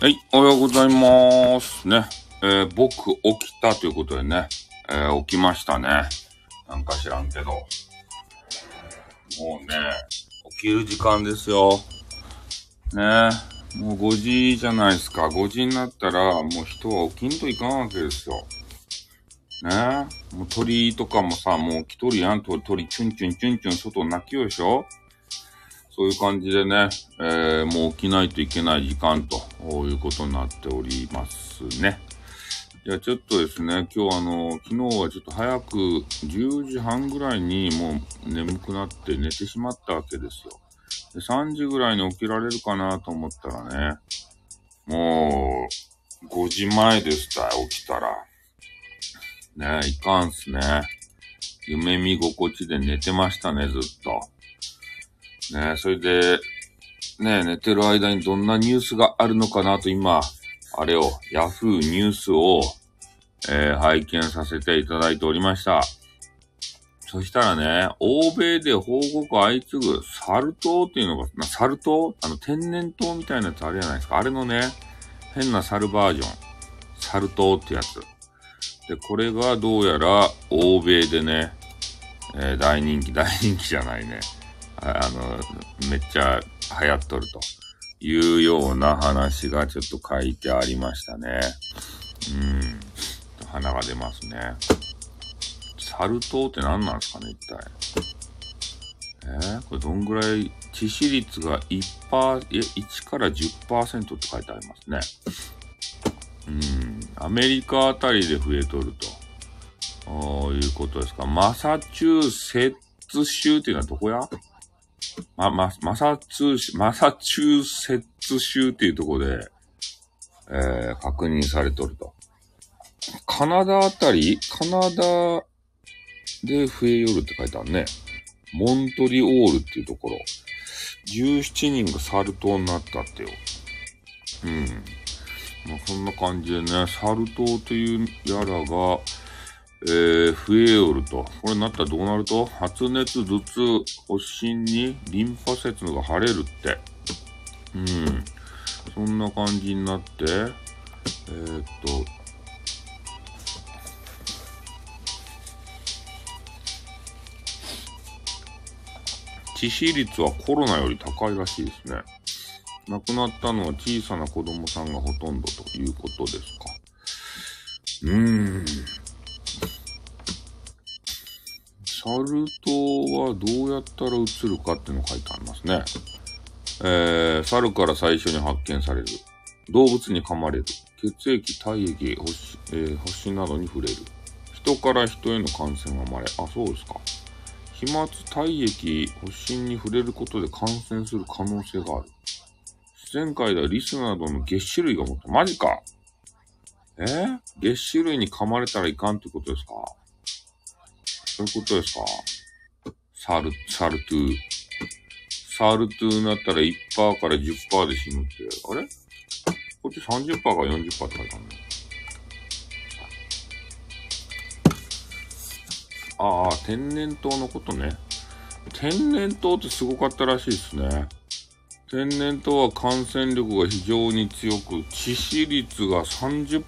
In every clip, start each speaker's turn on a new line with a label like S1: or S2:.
S1: はい、おはようございます。ね。えー僕起きたということでね、えー起きましたね。なんか知らんけど。もうね、起きる時間ですよ。ねもう5時じゃないですか。5時になったら、もう人は起きんといかんわけですよ。ねもう鳥とかもさ、もう来とるやん。鳥、鳥、チュンチュンチュンチュン外泣きよでしょそういう感じでね、えーもう起きないといけない時間とこういうことになっておりますね。いや、ちょっとですね、今日あの、昨日はちょっと早く10時半ぐらいにもう眠くなって寝てしまったわけですよ。で3時ぐらいに起きられるかなと思ったらね、もう5時前でした、起きたら。ねいかんっすね。夢見心地で寝てましたね、ずっと。ねそれで、ね寝てる間にどんなニュースがあるのかなと今、あれを、ヤフーニュースを、えー拝見させていただいておりました。そしたらね、欧米で報告相次ぐサル痘っていうのが、サル痘？あの天然痘みたいなやつあるじゃないですか。あれのね、変なサルバージョン。サル痘ってやつ。で、これがどうやら欧米でね、えー大人気、大人気じゃないね。あの、めっちゃ流行っとるというような話がちょっと書いてありましたね。うん。花が出ますね。サル痘って何なんですかね、一体。えー？これどんぐらい、致死率が1%、え、1から10%って書いてありますね。うん。アメリカあたりで増えとると。いうことですか。マサチューセッツ州っていうのはどこや？ま、ま、マサツー、マサチューセッツ州っていうところで、えー、確認されとると。カナダあたり？カナダで増えよるって書いてあるね。モントリオールっていうところ。17人がサル痘になったってよ。うん。まあ、そんな感じでね、サル痘というやらが、えー、増えよると。これになったらどうなると？発熱、頭痛、発疹にリンパ節が腫れるって。うん。そんな感じになって、えー、っと、致死率はコロナより高いらしいですね。亡くなったのは小さな子供さんがほとんどということですか。うーん。サル痘はどうやったらうつるかっていうのが書いてありますね。えー、猿から最初に発見される。動物に噛まれる。血液、体液、発疹、えー発疹などに触れる。人から人への感染が生まれ。あ、そうですか。飛沫、体液、発疹に触れることで感染する可能性がある。自然界ではリスなどの月種類が持った。マジかえー、月種類に噛まれたらいかんってことですかそういうことですか？サル、サルトゥー。サルトゥーになったら1%から10%で死ぬって。あれ？こっち30%から40%って書いてあるね。ああ、天然痘のことね。天然痘ってすごかったらしいですね。天然痘は感染力が非常に強く、致死率が30%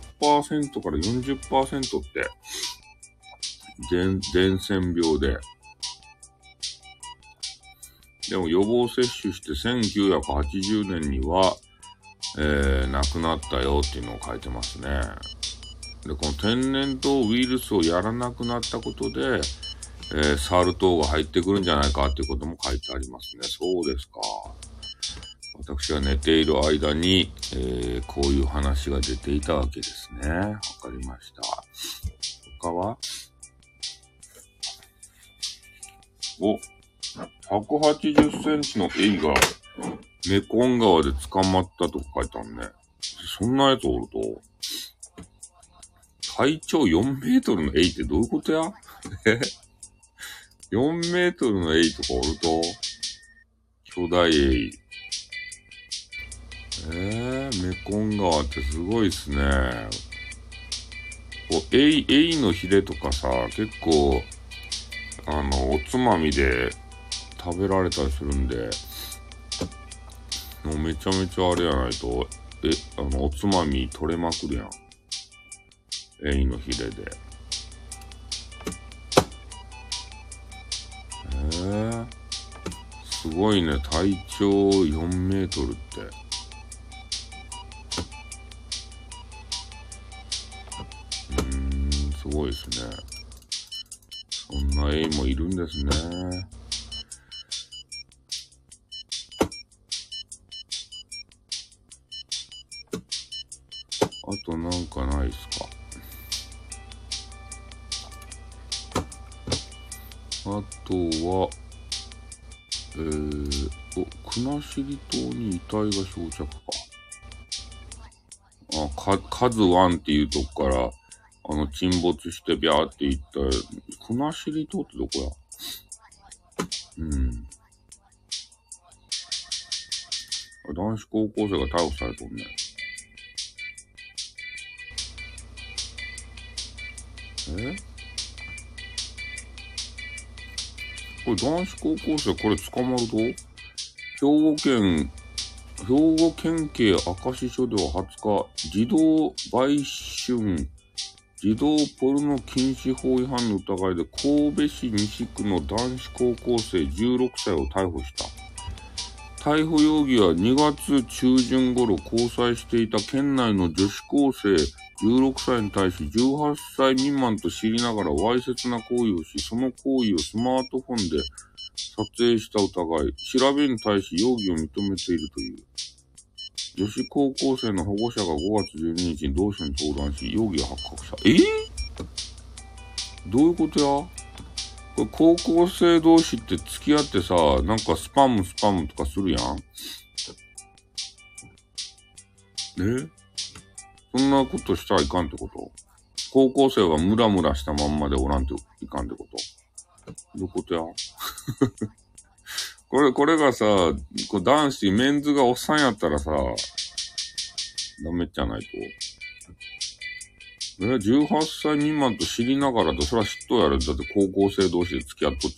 S1: から40%って、伝染病で。でも予防接種して1980年には、えー、亡くなったよっていうのを書いてますね。で、この天然痘ウイルスをやらなくなったことで、えー、サル痘が入ってくるんじゃないかっていうことも書いてありますね。そうですか。私が寝ている間に、えー、こういう話が出ていたわけですね。わかりました。他は？お、180センチのエイがメコン川で捕まったと書いてあるね。そんなやつおると、体長4メートルのエイってどういうことや？え ?4 メートルのエイとかおると、巨大エイ。えー、メコン川ってすごいっすね。こう、エイ、エイのヒレとかさ、結構、あの、おつまみで食べられたりするんで、もうめちゃめちゃあれやないと、え、あの、おつまみ取れまくるやん。エイのヒレで。えー、すごいね。体長4メートルって。うん、すごいですね。そんなエイもいるんですね。あとなんかないっすか？あとは、えー、お、国後島に遺体が漂着か。あ、か、カズワンっていうとこから、あの、沈没してビャーって行った、国後島ってどこや？うん。男子高校生が逮捕されとんね。え？これ男子高校生これ捕まると兵庫県、兵庫県警明石署では20日、児童売春、児童ポルノ禁止法違反の疑いで神戸市西区の男子高校生16歳を逮捕した。逮捕容疑は2月中旬頃交際していた県内の女子高生16歳に対し18歳未満と知りながらわいせつな行為をし、その行為をスマートフォンで撮影した疑い、調べに対し容疑を認めているという。女子高校生の保護者が5月12日に同署に相談し、容疑が発覚した。え？ー、どういうことや？これ高校生同士って付き合ってさ、なんかスパムスパムとかするやん。え？そんなことしたらいかんってこと？高校生がムラムラしたまんまでおらんといかんってこと？どういうことや？これ、これがさ、こう男子、メンズがおっさんやったらさ、ダメじゃないと。え、18歳未満と知りながらと、それは知っとやる。だって高校生同士で付き合っとっち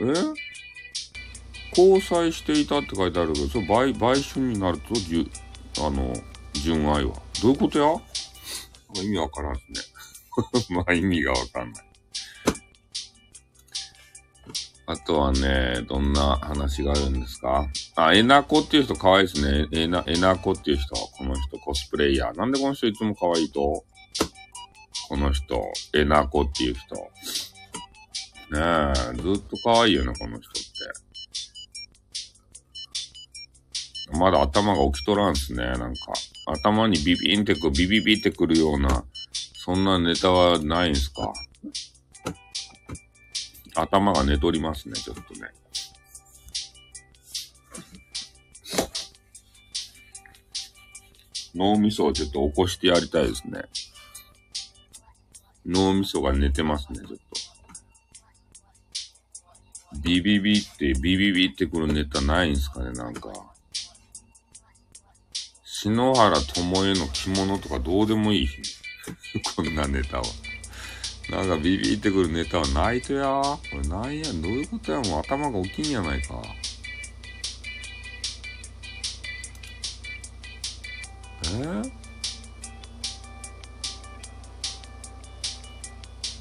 S1: ゃね。え？交際していたって書いてあるけど、それ売、売春になると、じゅ、あの、純愛は。どういうことや？意味わからんすね。まあ意味がわかんない。あとはね、どんな話があるんですか？あ、えなこっていう人可愛いですね。えな、えなこっていう人、この人コスプレイヤー。なんでこの人いつも可愛いと？この人、えなこっていう人。ねえ、ずっと可愛いよね、この人って。まだ頭が起きとらんすね、なんか。頭にビビンってく、ビビビってくるような、そんなネタはないんすか？頭が寝取りますね、ちょっとね。脳みそをちょっと起こしてやりたいですね。脳みそが寝てますね、ちょっと。ビビビって、ビビビってくるネタないんすかね、なんか。篠原智恵の着物とかどうでもいい。こんなネタは。なんかビビってくるネタはないとやこれないや？ん。どういうことや？もう頭が大きいんやないか。え？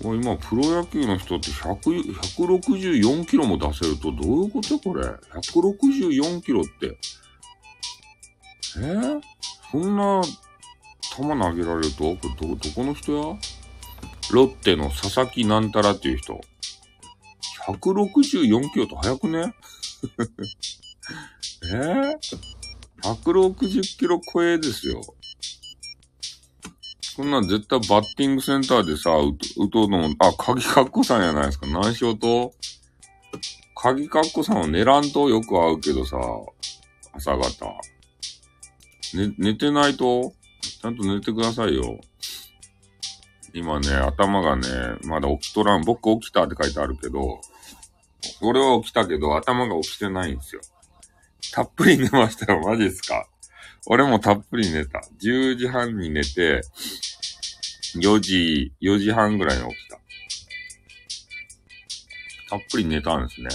S1: ー、今、プロ野球の人って100 164キロも出せるとどういうことこれ ?164 キロって。え？ー、そんな球投げられると？これど、どこの人や？ロッテの佐々木なんたらっていう人。164キロと速くね？えー、?160 キロ超えですよ。そんなん絶対バッティングセンターでさ、うとうの、あ、鍵かっこさんやないですか。何しようと。鍵かっこさんは寝らんとよく会うけどさ、朝方。ね、寝てないと、ちゃんと寝てくださいよ。今ね、頭がね、まだ起きとらん。僕起きたって書いてあるけど、俺は起きたけど頭が起きてないんですよ。たっぷり寝ましたよ。マジですか？俺もたっぷり寝た。10時半に寝て、4時、4時半ぐらいに起きた。たっぷり寝たんですね。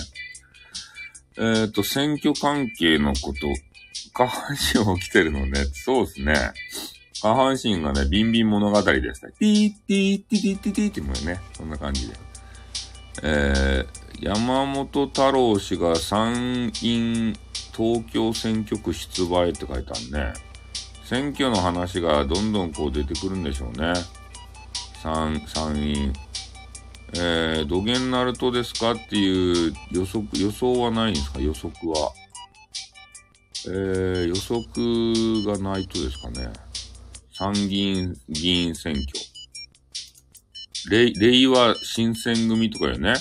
S1: えっ、ー、と、選挙関係のこと下半身起きてるのね。そうですね。下半身がね、ビンビン物語ですね。ティーティーティティティティってもね、そんな感じで。えー、山本太郎氏が参院東京選挙区出馬へって書いてあるね。選挙の話がどんどんこう出てくるんでしょうね。参、参院。えー、土源ナルトですかっていう予測、予想はないんですか？予測は。えー、予測がないとですかね。参議院議員選挙。れ、令和新選組とかよね。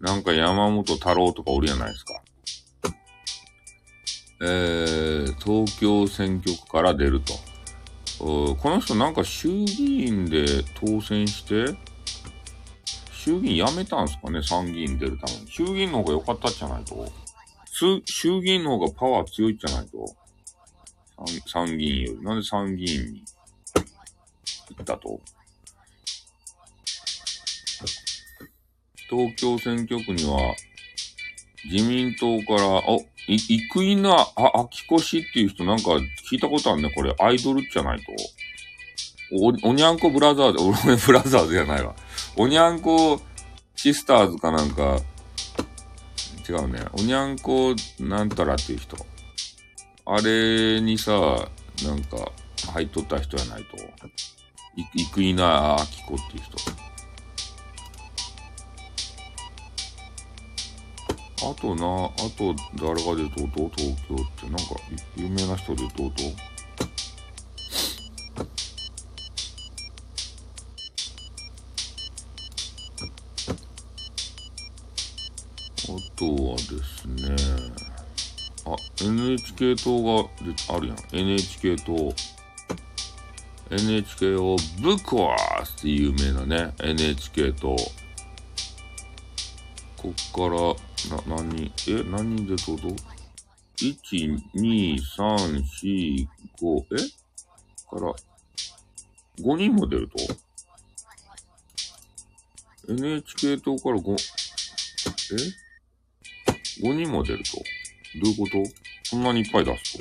S1: なんか山本太郎とかおるやないですか。えー、東京選挙区から出ると。この人なんか衆議院で当選して、衆議院辞めたんすかね参議院出るために。衆議院の方が良かったじゃないと。衆議院の方がパワー強いじゃないと。参議院より。なんで参議院にったと。東京選挙区には、自民党から、あ、い、生稲、あ、秋越っていう人なんか聞いたことあるね。これ、アイドルじゃないと。お、おにゃんこブラザーズ、俺ブラザーズじゃないわ。おにゃんこシスターズかなんか、違うね。おにゃんこなんたらっていう人。あれにさ、なんか、入っとった人やないと。い、生稲秋子っていう人。あとな、あと誰が出とうと東京ってなんか有名な人出とうとあとはですね、あ、NHK 党があるやん。NHK 党。NHK をぶっ壊すって有名なね、NHK 党。こっから、な、何人、え、何人でどうぞ ?1、2、3、4、5、え？から、5人も出ると ?NHK 党から5、え ?5 人も出ると？どういうこと？そんなにいっぱい出す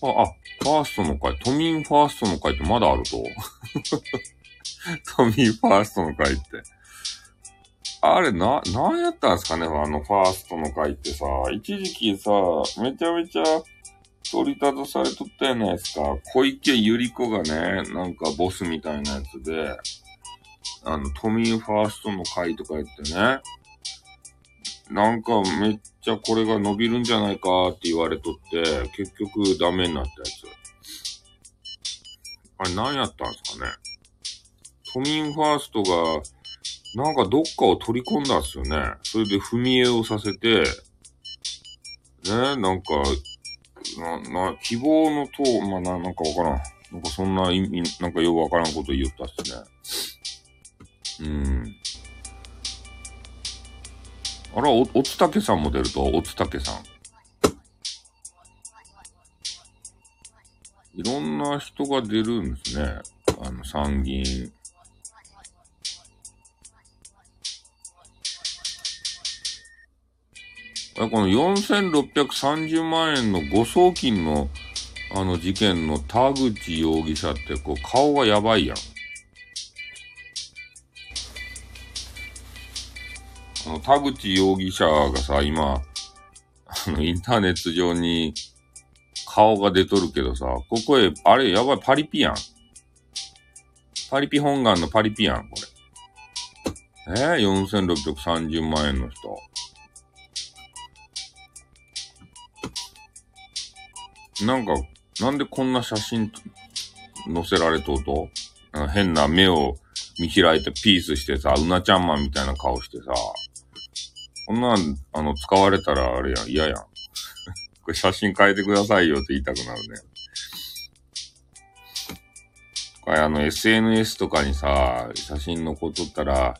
S1: と？あ、あ、ファーストの会、都民ファーストの会ってまだあると 都民ファーストの会って。あれ、な、なんやったんすかねあの、ファーストの会ってさ、一時期さ、めちゃめちゃ取り立たされとったやないですか。小池百合子がね、なんかボスみたいなやつで、あの、都民ファーストの会とか言ってね、なんかめっちゃこれが伸びるんじゃないかって言われとって、結局ダメになったやつ。あれ何やったんすかね都民ファーストが、なんかどっかを取り込んだんすよね。それで踏み絵をさせて、ね、なんか、な、な、希望の党、まあ、な、なんかわからん。なんかそんな意味、なんかよくわからんこと言ったっすね。うん。あら、お、おつたけさんも出ると、おつたけさん。いろんな人が出るんですね。あの、参議院。この4630万円の誤送金のあの事件の田口容疑者ってこう顔がやばいやん。あの田口容疑者がさ、今、あのインターネット上に顔が出とるけどさ、ここへ、あれやばいパリピやん。パリピ本願のパリピやん、これ。えー、4630万円の人。なんか、なんでこんな写真載せられとうと？変な目を見開いてピースしてさ、うなちゃんマンみたいな顔してさ、こんなん、あの、使われたらあれやん、嫌やん。これ写真変えてくださいよって言いたくなるね。これあの、SNS とかにさ、写真残っとったら、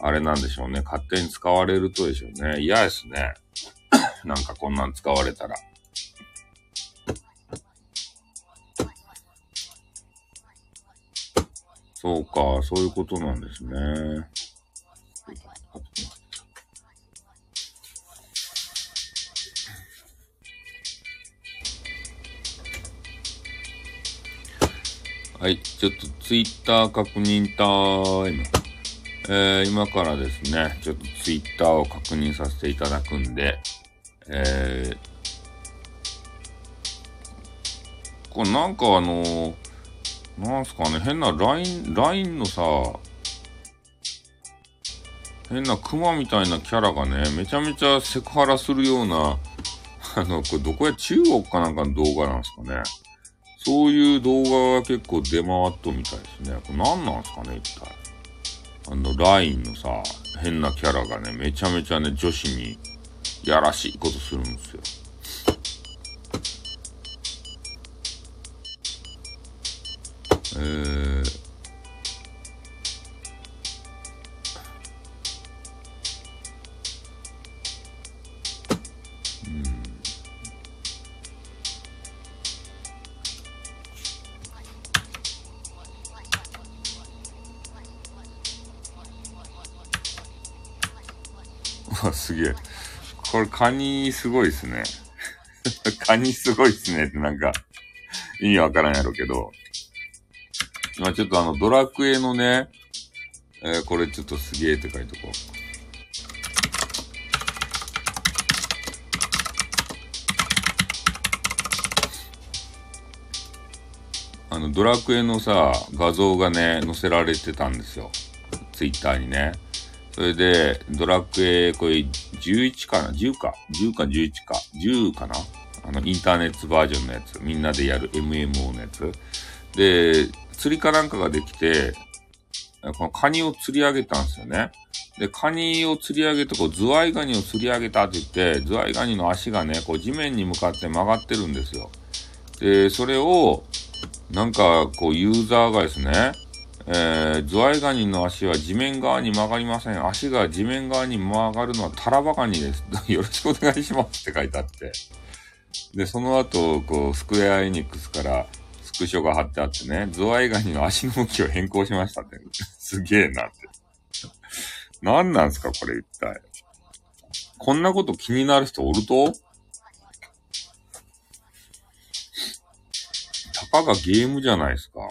S1: あれなんでしょうね。勝手に使われるとでしょうね。嫌ですね。なんかこんなん使われたら。そうか、そういうことなんですね。はい、ちょっとツイッター確認タイム。えー、今からですね、ちょっとツイッターを確認させていただくんで、えー、これなんかあのー、なんすかね、変な LINE、LINE のさ、変なクマみたいなキャラがね、めちゃめちゃセクハラするような、あの、これどこや中国かなんかの動画なんですかね。そういう動画が結構出回っとみたいですね。これ何なんすかね、一体。あの、LINE のさ、変なキャラがね、めちゃめちゃね、女子にやらしいことするんですよ。えー、これカニすごいっすね。カニすごいっすねってなんか、意味わからんやろうけど。今ちょっとあの、ドラクエのね、えー、これちょっとすげえって書いとこう。あの、ドラクエのさ、画像がね、載せられてたんですよ。ツイッターにね。それで、ドラクエ、これ11かな ?10 か ?10 か11か ?10 かな？あの、インターネットバージョンのやつ。みんなでやる MMO のやつ。で、釣りかなんかができて、このカニを釣り上げたんですよね。で、カニを釣り上げて、こう、ズワイガニを釣り上げたって言って、ズワイガニの足がね、こう、地面に向かって曲がってるんですよ。で、それを、なんか、こう、ユーザーがですね、えー、ズワイガニの足は地面側に曲がりません。足が地面側に曲がるのはタラバガニです。よろしくお願いしますって書いてあって。で、その後、こう、スクエアエニックスからスクショが貼ってあってね、ズワイガニの足の向きを変更しましたって。すげえなって。何なんすかこれ一体。こんなこと気になる人おると？たかがゲームじゃないですか。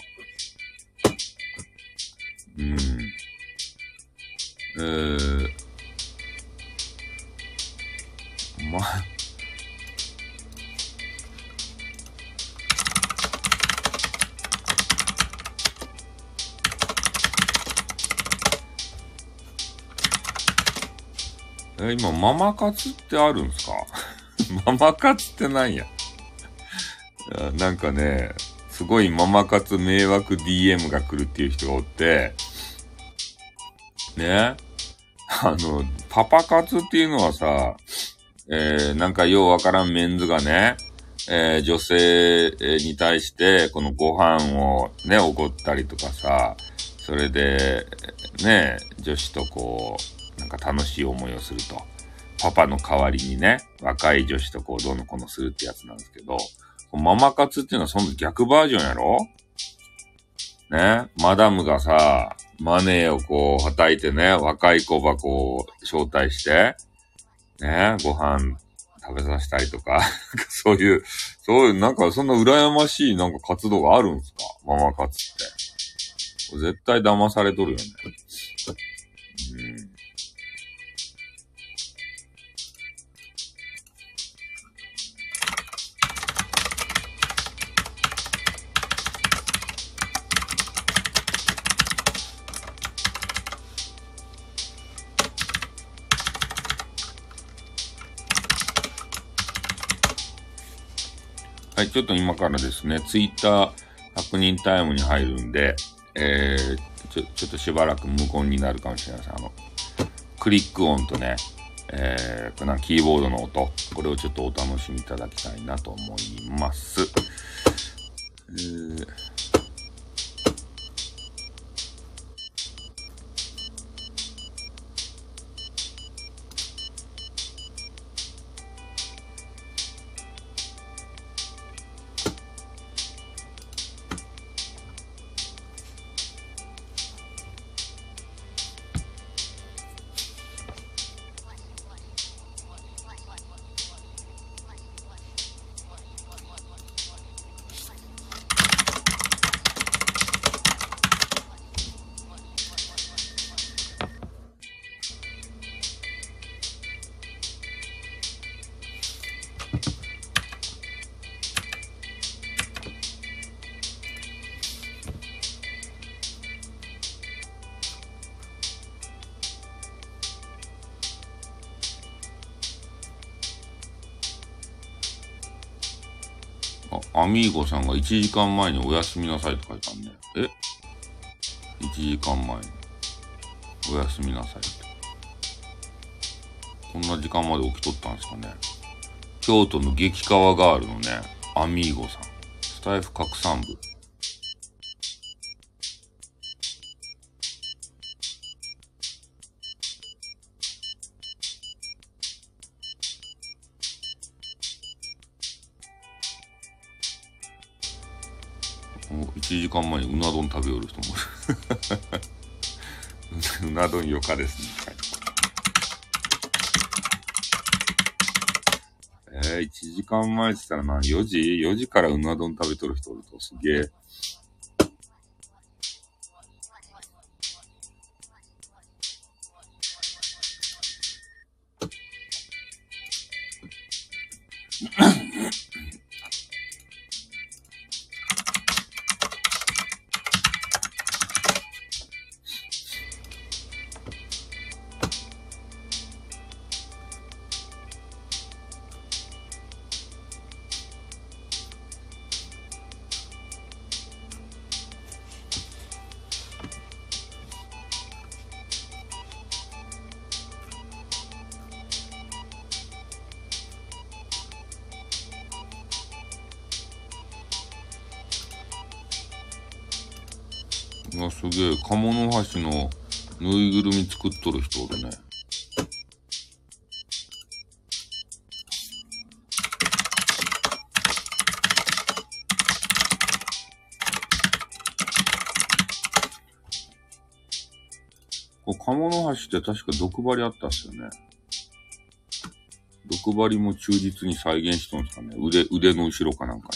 S1: うん。えー、まあ、え、今、ママ活ってあるんすか？ママ活ってなんや？なんかね、すごいママ活迷惑 DM が来るっていう人がおって、ね。あの、パパ活っていうのはさ、えー、なんかようわからんメンズがね、えー、女性に対して、このご飯をね、おごったりとかさ、それで、ね、女子とこう、なんか楽しい思いをすると。パパの代わりにね、若い女子とこう、どのこのするってやつなんですけど、ママ活っていうのはその逆バージョンやろ？ね？マダムがさ、マネーをこう、はたいてね、若い子ばこう、招待して、ね、ご飯食べさせたりとか、そういう、そういう、なんかそんな羨ましいなんか活動があるんすか？ママ活って。絶対騙されとるよね。うんはい、ちょっと今からですね、ツイッター確認タイムに入るんで、えー、ちょ、ちょっとしばらく無言になるかもしれません。あの、クリック音とね、えー、このキーボードの音、これをちょっとお楽しみいただきたいなと思います。えーミーゴさんが1時間前におやすみなさいって書いたんね。え ?1 時間前に。おやすみなさいって。こんな時間まで起きとったんですかね。京都の激川ガールのね、アミーゴさん。スタイフ拡散部。時間前にうな丼食べよる人もうな丼よかですね。えー、1時間前って言ったらな、4時 ?4 時からうな丼食べとる人おるとすげえ。鴨の橋のぬいぐるみ作っとる人おるね。こ鴨の橋って確か毒針あったっすよね。毒針も忠実に再現しとんすかね。腕、腕の後ろかなんか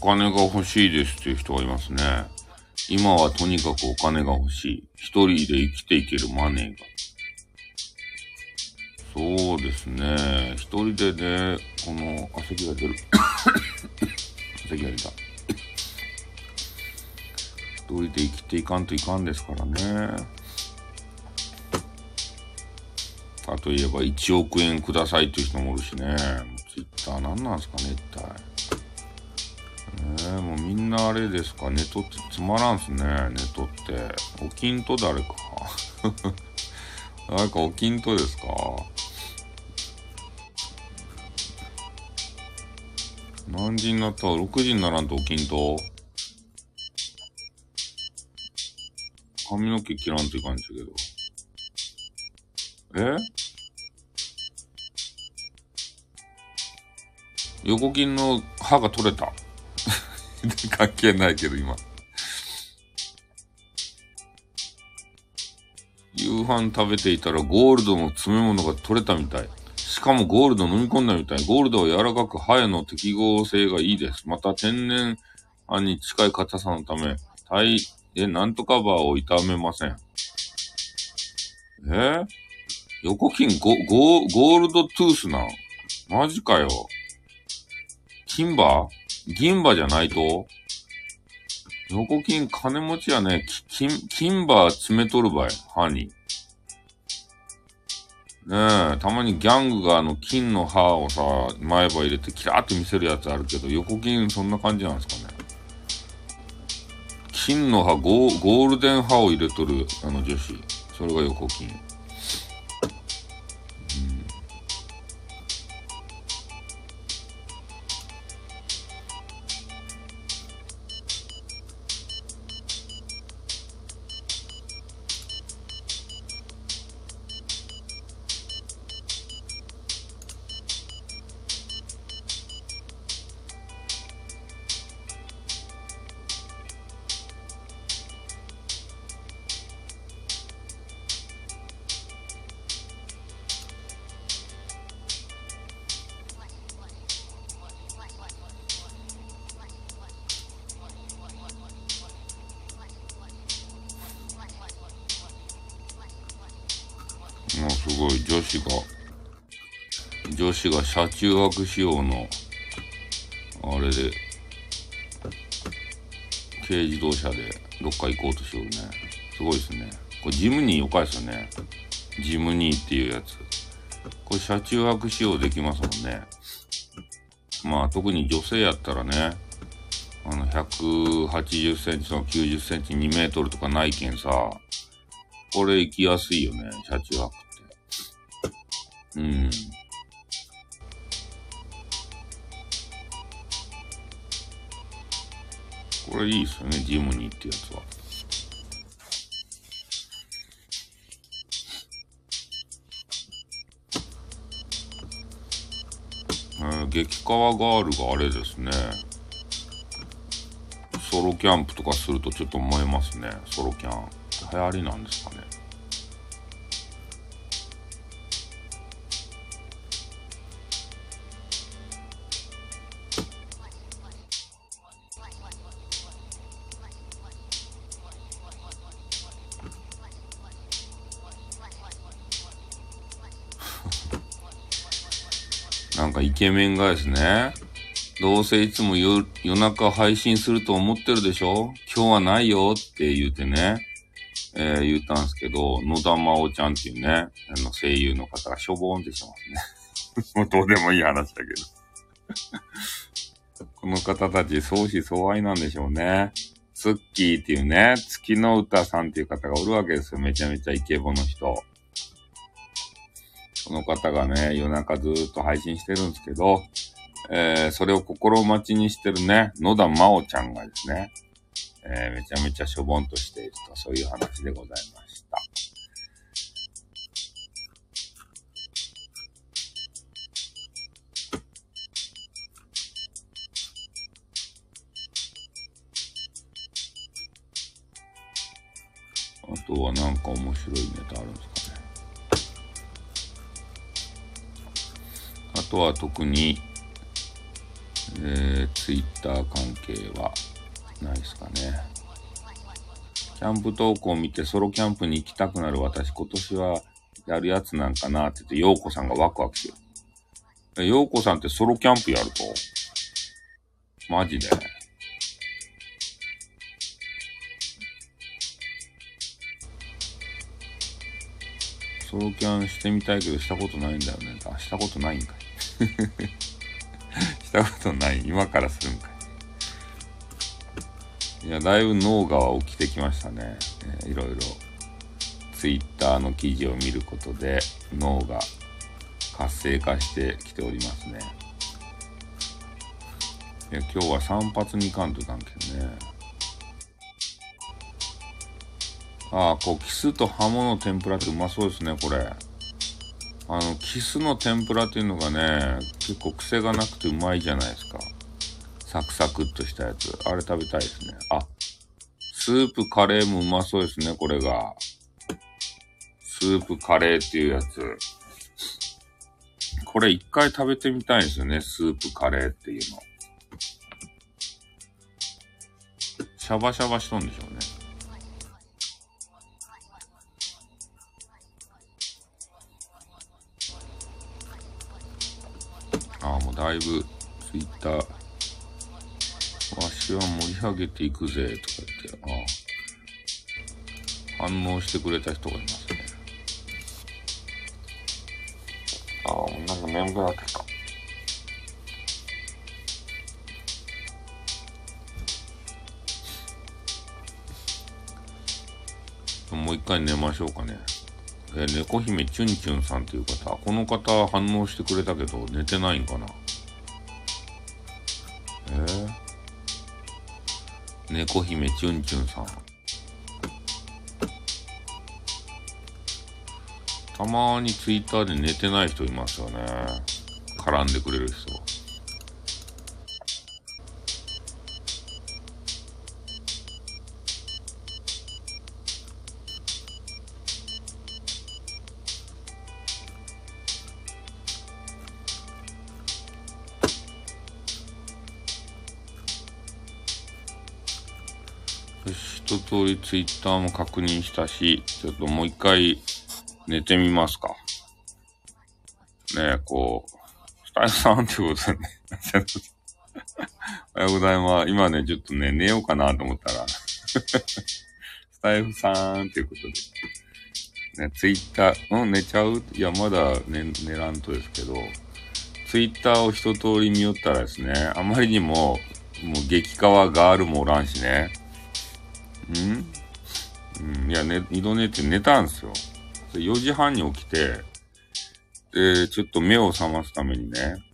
S1: 金が欲しいですっていう人がいますね。今はとにかくお金が欲しい。一人で生きていけるマネーが。そうですね。一人でね、この、汗が出る。汗が出た。一人で生きていかんといかんですからね。かといえば1億円くださいっていう人もおるしね。ツイッター何なんですかね、一体。えー、もうみんなあれですか、ネトってつまらんすね、ネトって。おきんと誰か？誰かおきんとですか？何時になった ?6 時にならんと起きんと？髪の毛切らんといかんちゃけど。え？横筋の歯が取れた。関係ないけど、今。夕飯食べていたらゴールドの詰め物が取れたみたい。しかもゴールド飲み込んだみたい。ゴールドは柔らかく歯への適合性がいいです。また天然歯に近い硬さのため、体でなんとカバーを傷めません。え？横金ゴ、ゴ、ゴールドトゥースなんマジかよ。キンバー銀歯じゃないと？横金金持ちやね、金、金歯詰めとるばい、歯に。ねえ、たまにギャングがあの金の歯をさ、前歯入れてキラーって見せるやつあるけど、横金そんな感じなんですかね。金の歯ゴ、ゴールデン歯を入れとる、あの女子。それが横金。子が、女子が車中泊仕様の、あれで、軽自動車でどっか行こうとしよるね。すごいですね。これジムニーよかいですよね。ジムニーっていうやつ。これ車中泊仕様できますもんね。まあ特に女性やったらね、あの180センチの90センチ2メートルとかないけんさ、これ行きやすいよね、車中泊って。うん。これいいっすよね、ジムニーってやつは。えー、激川ガールがあれですね。ソロキャンプとかするとちょっと燃えますね、ソロキャン。流行りなんですかね。ケメンがですね、どうせいつも夜中配信すると思ってるでしょ？今日はないよって言うてね。えー、言ったんですけど、野田真央ちゃんっていうね、あの声優の方がしょぼーんってしてますね。もうどうでもいい話だけど この方たち相思相愛なんでしょうね。ツッキーっていうね、月の歌さんっていう方がおるわけですよ。めちゃめちゃイケボの人。の方がね、夜中ずっと配信してるんですけど、えー、それを心待ちにしてるね、野田真央ちゃんがですね、えー、めちゃめちゃしょぼんとしていると、そういう話でございました。あとはなんか面白いネタあるんですか？とは特に、えー、ツイッター関係はないですかね。キャンプ投稿を見てソロキャンプに行きたくなる私、今年はやるやつなんかなって言って、ようこさんがワクワクする。ようこさんってソロキャンプやると？マジで？ソロキャンしてみたいけどしたことないんだよね。あ、したことないんかい。したことない。今からするんかい。いや、だいぶ脳が起きてきましたね。えー、いろいろ。ツイッターの記事を見ることで脳が活性化してきておりますね。いや、今日は散髪に行かんといかんけどね。ああ、こう、キスとハモの天ぷらってうまそうですね、これ。あの、キスの天ぷらっていうのがね、結構癖がなくてうまいじゃないですか。サクサクっとしたやつ。あれ食べたいですね。あ、スープカレーもうまそうですね、これが。スープカレーっていうやつ。これ一回食べてみたいんですよね、スープカレーっていうの。シャバシャバしとんでしょうね。もうだいぶツイッターはし私は盛り上げていくぜ、とか言って、ああ。反応してくれた人がいますね。ああ、なんか眠くなってきた。もう一回寝ましょうかね。えー、猫姫チュンチュンさんという方、この方反応してくれたけど寝てないんかなえー、猫姫チュンチュンさん。たまにツイッターで寝てない人いますよね。絡んでくれる人。ツイッターも確認したし、ちょっともう一回寝てみますか。ねえ、こう、スタイルさんってことでね。おはようございます。今ね、ちょっとね、寝ようかなと思ったら スタイフさんっていうことで。ね、ツイッター、うん、寝ちゃう？いや、まだ寝、寝らんとですけど、ツイッターを一通り見よったらですね、あまりにも、もう激川ガールもおらんしね、ん？うん、いや、ね、二度寝って寝たんですよ。4時半に起きて、で、ちょっと目を覚ますためにね、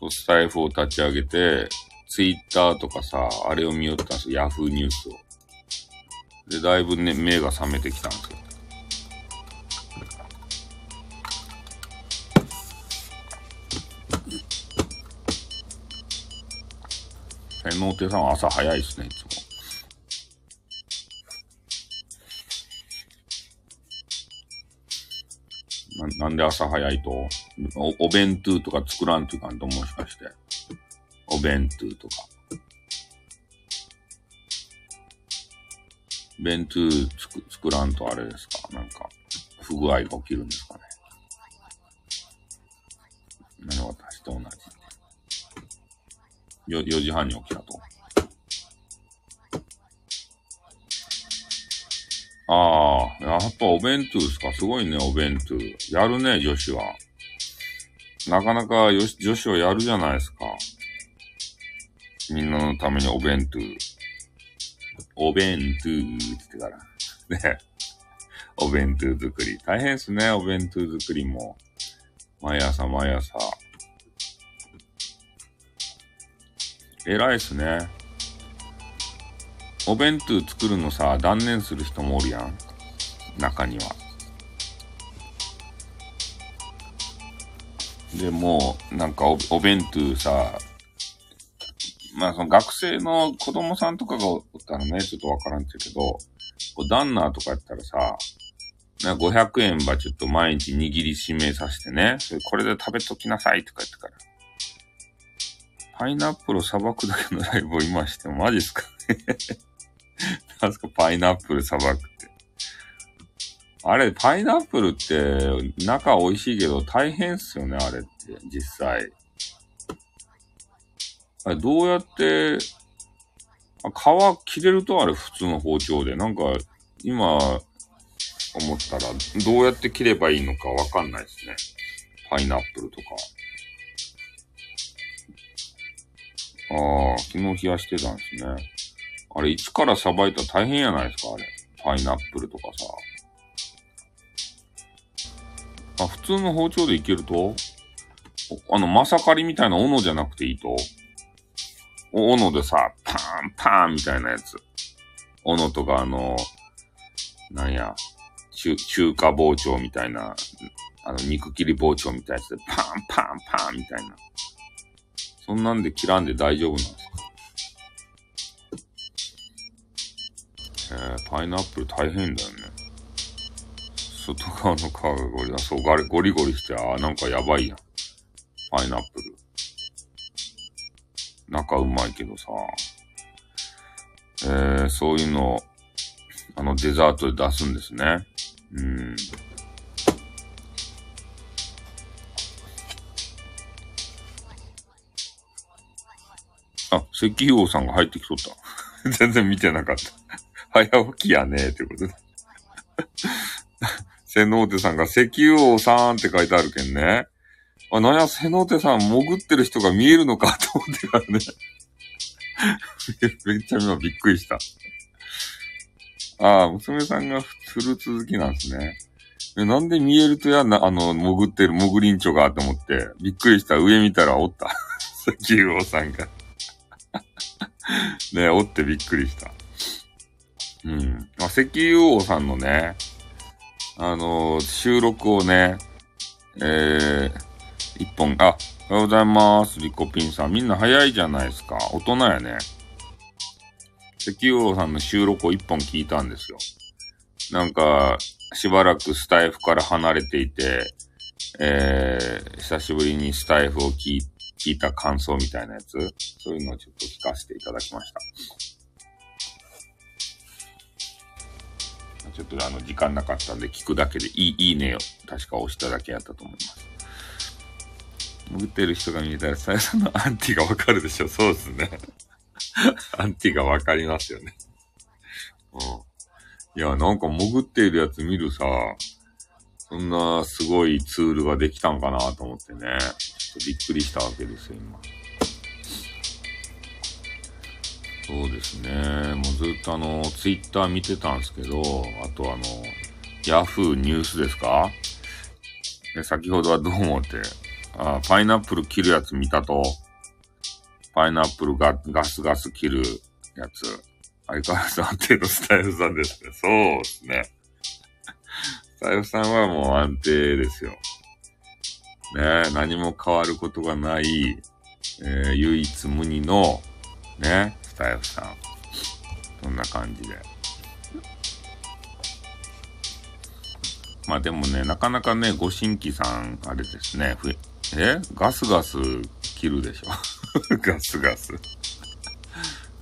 S1: こうスタイフを立ち上げて、ツイッターとかさ、あれを見よったんですよ。ヤフーニュースを。で、だいぶね、目が覚めてきたんですよ。天皇亭さんは朝早いっすね、いつも。な、んで朝早いとお、お弁当とか作らんといかんともしかして。お弁当とか。弁当作作らんとあれですか？なんか、不具合が起きるんですかね？何私と同じ。よ、4時半に起きたと。ああ、やっぱお弁当ですか？すごいね、お弁当。やるね、女子は。なかなかよし女子はやるじゃないですか。みんなのためにお弁当。お弁当って言ってから。ね。お弁当作り。大変ですね、お弁当作りも。毎朝毎朝。偉いっすね。お弁当作るのさ、断念する人もおるやん。中には。で、も、なんかお、お弁当さ、まあ、その学生の子供さんとかがおったらね、ちょっとわからんっちゃけど、こうダンナーとかやったらさ、な500円ばちょっと毎日握り指名させてね、それこれで食べときなさいとか言ってから。パイナップルをさばくだけのライブを今してもマジっすか なんすか、パイナップルさばくって。あれ、パイナップルって中美味しいけど大変っすよね、あれって、実際。あれ、どうやって、あ皮切れるとあれ普通の包丁で、なんか、今、思ったら、どうやって切ればいいのかわかんないですね。パイナップルとか。ああ、昨日冷やしてたんですね。あれ、一からさばいたら大変やないですか、あれ。パイナップルとかさ。あ、普通の包丁でいけると？あの、まさかりみたいな斧じゃなくていいと？斧でさ、パーン、パーンみたいなやつ。斧とかあの、なんや、中、中華包丁みたいな、あの、肉切り包丁みたいなやつで、パーン、パーン、パーンみたいな。そんなんで切らんで大丈夫なんですか？えー、パイナップル大変だよね。外側の皮がゴリラ、そう、ガリゴリゴリして、あーなんかやばいやん。パイナップル。中うまいけどさ。えー、そういうのを、あの、デザートで出すんですね。うん。あ、石油王さんが入ってきとった。全然見てなかった。早起きやねーってことで。セノーテさんが石油王さんって書いてあるけんね。あ、なんや、セノーテさん潜ってる人が見えるのかと思ってからね。めっちゃ今びっくりした。ああ、娘さんがフルーツ好きなんですね。なんで見えるとやな、あの、潜ってる、潜りんちょがと思って、びっくりした。上見たらおった。石油王さんがねおってびっくりした。うん。まあ、石油王さんのね、あのー、収録をね、えー、一本、あ、おはようございます。リコピンさん。みんな早いじゃないですか。大人やね。石油王さんの収録を一本聞いたんですよ。なんか、しばらくスタイフから離れていて、えー、久しぶりにスタイフを聞いた感想みたいなやつ、そういうのをちょっと聞かせていただきました。ちょっとあの、時間なかったんで聞くだけでいい、いいねを確か押しただけやったと思います。潜ってる人が見えたら、さやさんのアンティがわかるでしょそうですね。アンティがわかりますよね。うん。いや、なんか潜っているやつ見るさ、そんなすごいツールができたんかなと思ってね。ちょっとびっくりしたわけですよ、今。そうですね。もうずっとあの、ツイッター見てたんですけど、あとあの、ヤフーニュースですか？で先ほどはどう思って、あパイナップル切るやつ見たと、パイナップルがガスガス切るやつ。相変わらず安定のスタイルさんですね。そうですね。スタイルさんはもう安定ですよ。ね何も変わることがない、えー、唯一無二の、ね、スタイルさん。そんな感じで。まあでもね、なかなかね、ご新規さん、あれですね、えガスガス切るでしょ ガスガス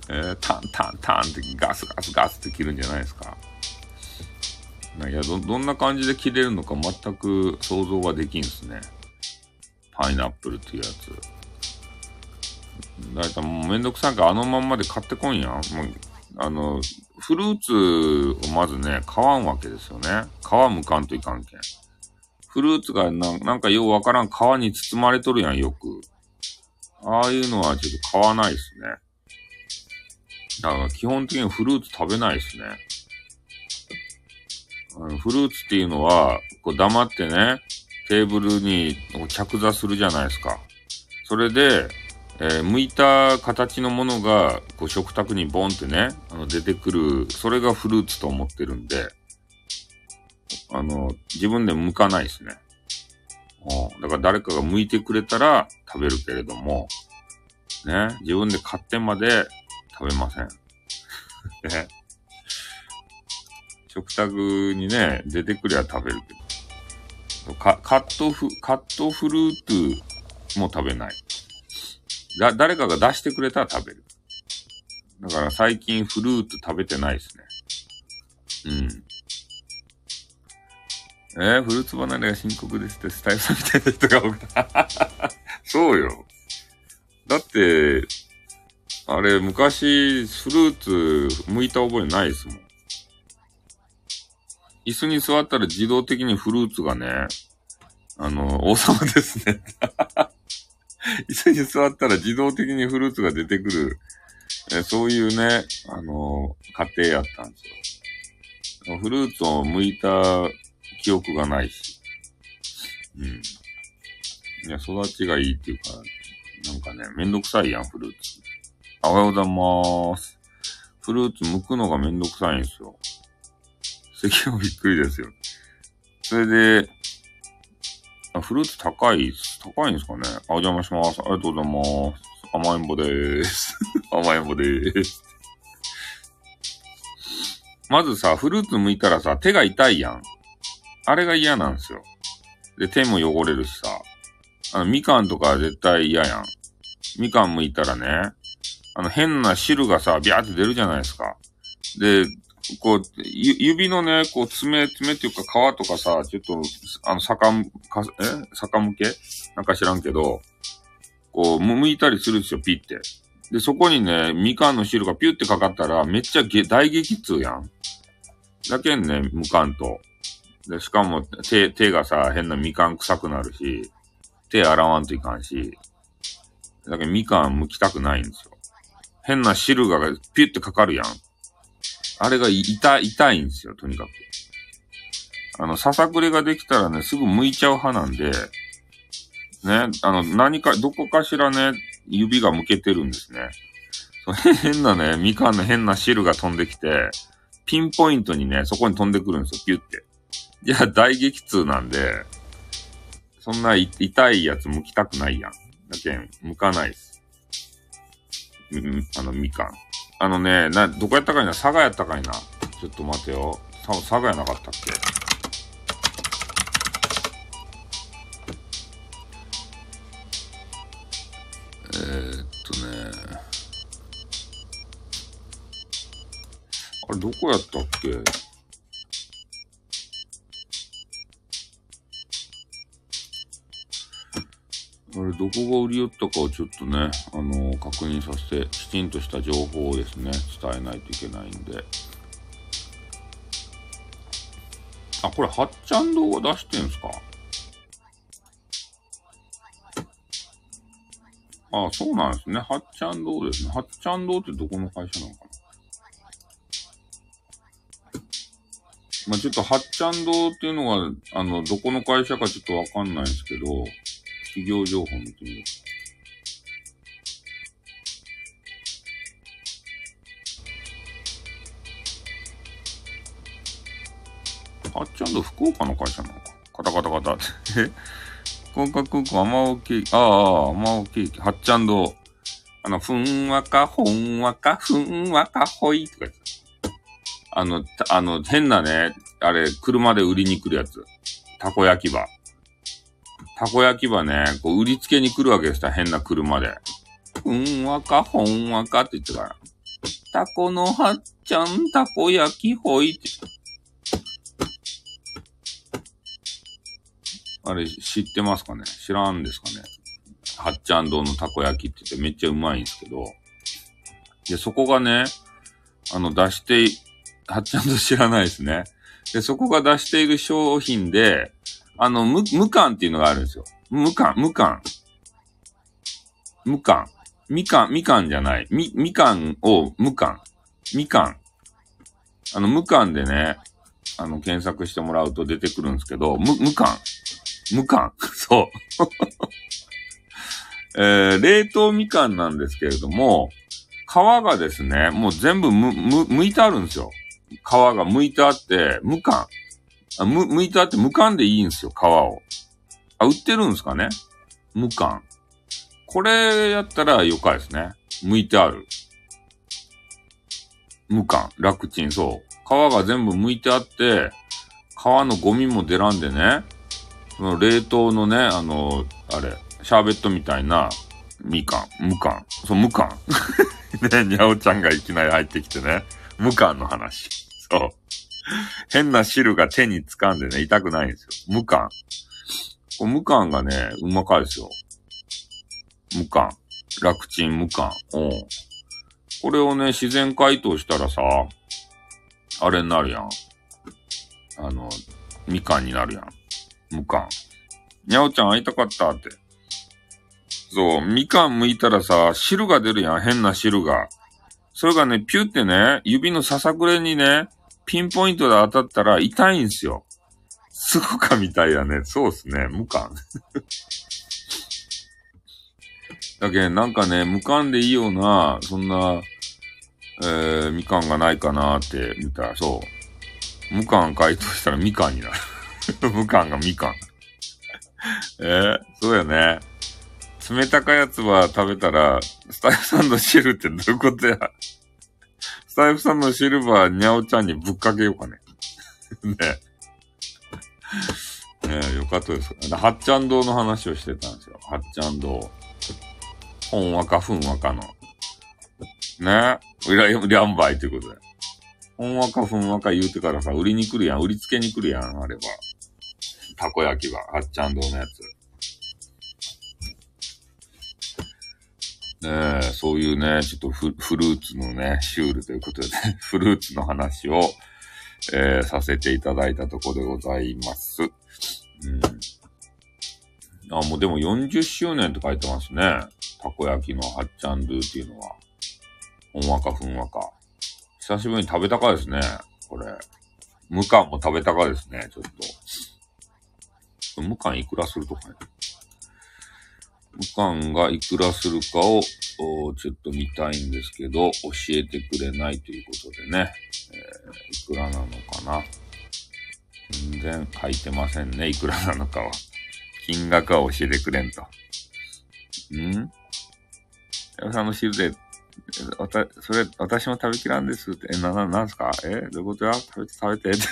S1: えー、タンタンタンってガスガスガスって切るんじゃないですか。いや、ど、どんな感じで切れるのか全く想像ができんすね。パイナップルっていうやつ。だいたいもうめんどくさいからあのまんまで買ってこんやん。もう、あの、フルーツをまずね、買わんわけですよね。皮むかんといかんけん。フルーツがななんかようわからん皮に包まれとるやん、よく。ああいうのはちょっと買わないっすね。だから基本的にフルーツ食べないですね。あのフルーツっていうのは、こう黙ってね、テーブルに着座するじゃないですか。それで、えー、剥いた形のものが、こう食卓にボンってね、あの出てくる、それがフルーツと思ってるんで、あの、自分で剥かないですね。うんだから誰かが剥いてくれたら食べるけれども、ね、自分で買ってまで食べません。ね。食卓にね、出てくりゃ食べるけど。カットフ、カットフルーツも食べない。だ、誰かが出してくれたら食べる。だから最近フルーツ食べてないですね。うん。えー、フルーツ離れが深刻ですってスタイルさんみたいな人が多くた。そうよ。だって、あれ、昔、フルーツ剥いた覚えないですもん。椅子に座ったら自動的にフルーツがね、あの、王様ですね。椅子に座ったら自動的にフルーツが出てくる、えそういうね、あの、家庭やったんですよ。フルーツを剥いた記憶がないし。うん。いや、育ちがいいっていうか、なんかね、めんどくさいやん、フルーツ。おはようございます。フルーツ剥くのがめんどくさいんですよ。咳もびっくりですよ。それで、フルーツ高い、高いんですかねあ、お邪魔します。ありがとうございます。甘えんぼでーす。甘えんぼでーす。まずさ、フルーツ剥いたらさ、手が痛いやん。あれが嫌なんですよ。で、手も汚れるしさ。あの、みかんとか絶対嫌やん。みかん剥いたらね、あの、変な汁がさ、ビャーって出るじゃないですか。で、こう、指のね、こう、爪、爪っていうか皮とかさ、ちょっと、あの、逆、か、え？逆向け？なんか知らんけど、こう、剥いたりするんですよ、ピって。で、そこにね、みかんの汁がピュってかかったら、めっちゃげ大激痛やん。だけんね、むかんと。で、しかも手、手がさ、変なみかん臭くなるし、手洗わんといかんし、だけどみかん剥きたくないんですよ。変な汁がピュってかかるやん。あれが痛い、痛いんですよ、とにかく。あの、ささくれができたらね、すぐ剥いちゃう派なんで、ね、あの、何か、どこかしらね、指が向けてるんですね。変なね、みかんの変な汁が飛んできて、ピンポイントにね、そこに飛んでくるんですよ、ピュって。いや、大激痛なんで、そんな痛いやつ剥きたくないやん。だけん、剥かないです。あの、みかん。あのね、な、どこやったかいな？佐賀やったかいな？ちょっと待てよ。多分佐賀やなかったっけ？えー、っとね。あれ、どこやったっけ？どこが売り寄ったかをちょっとね、あのー、確認させて、きちんとした情報をですね、伝えないといけないんで。あ、これ、はっちゃん堂が出してんすか？あそうなんですね。はっちゃん堂ですね。はっちゃん堂ってどこの会社なのかな？まあちょっと、はっちゃん堂っていうのが、あの、どこの会社かちょっとわかんないんですけど、企業情報見てみよう。あっちゃんと福岡の会社なのか？カタカタカタって。福岡空港、甘尾ケーキ、ああ、甘尾ケーキ、はっちゃんどあの、ふんわか、ほんわか、ふんわか、ほいとか言って。あの、あの、変なね、あれ、車で売りに来るやつ。たこ焼き場。たこ焼き場ね、こう、売りつけに来るわけですた変な車で。うんわか、ほんわかって言ってから。たこのはっちゃん、たこ焼きほいって。あれ、知ってますかね？知らんですかね？はっちゃん堂のたこ焼きって言ってめっちゃうまいんですけど。で、そこがね、あの、出して、はっちゃんと知らないですね。で、そこが出している商品で、あの、む、無感っていうのがあるんですよ。無感、無感。無感。みかん、みかんじゃない。み、みかんを無感。みかん。あの、無感でね、あの、検索してもらうと出てくるんですけど、無、無感。無感。そう。えー、冷凍みかんなんですけれども、皮がですね、もう全部む、む、剥いてあるんですよ。皮が剥いてあって、無感。あ、む、剥いてあって剥かんでいいんですよ、皮を。あ、売ってるんですかね？無感。これやったらよかですね。剥いてある。無感。楽ちん、そう。皮が全部剥いてあって、皮のゴミも出らんでね、その冷凍のね、あの、あれ、シャーベットみたいな、みかん、無感。そう、無感。ね、にゃおちゃんがいきなり入ってきてね、無感の話。そう。変な汁が手に掴んでね、痛くないんですよ。無感。こ無感がね、うまかいですよ。無感。楽ちん無感。うん。これをね、自然解凍したらさ、あれになるやん。あの、みかんになるやん。無感。にゃおちゃん会いたかったって。そう、みかん剥いたらさ、汁が出るやん。変な汁が。それがね、ピュってね、指のささくれにね、ピンポイントで当たったら痛いんすよ。すごかみたいだね。そうっすね。無感。だけ、なんかね、無感でいいような、そんな、えー、みかんがないかなーって見たら、そう。無感解凍したらみかんになる。無感がみかん。えー、そうよね。冷たかやつは食べたら、スタイフさんの汁ってどういうことや？スタイフさんのシルバー、にゃおちゃんにぶっかけようかね。ねえ。ねえ、よかったです。はっちゃん堂の話をしてたんですよ。はっちゃん堂。ほんわかふんわかの。ねえ。うら、りゃんばいということで。ほんわかふんわか言うてからさ、売りに来るやん。売りつけに来るやん、あれば。たこ焼きは、はっちゃん堂のやつ。ねそういうね、ちょっとフルーツのね、シュールということでね、フルーツの話を、えー、させていただいたとこでございます。うん。あ、もうでも40周年って書いてますね。たこ焼きのはっちゃんルーっていうのは。ほんわかふんわか。久しぶりに食べたかですね。これ。無かも食べたかですね、ちょっと。無かいくらするとかね。無かがいくらするかを、ちょっと見たいんですけど、教えてくれないということでね。えー、いくらなのかな。全然書いてませんね、いくらなのかは。金額は教えてくれんと。ん？矢部さんの汁で、わた、それ、私も食べきらんですって、え、な、な、なんすか？えどういうことや？食べて食べて って。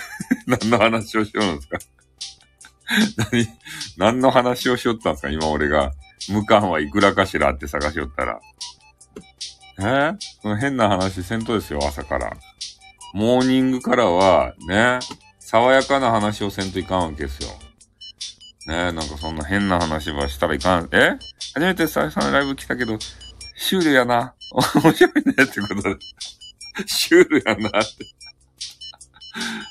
S1: 何の話をしようんですか？何、何の話をしよったんですか？今俺が。無感はいくらかしらって探しよったら。え、その変な話せんとですよ、朝から。モーニングからは、ね、爽やかな話をせんといかんわけですよ。ねえなんかそんな変な話はしたらいかん。え？初めてさ、さんライブ来たけど、シュールやな。面白いねってことで。シュールやなって。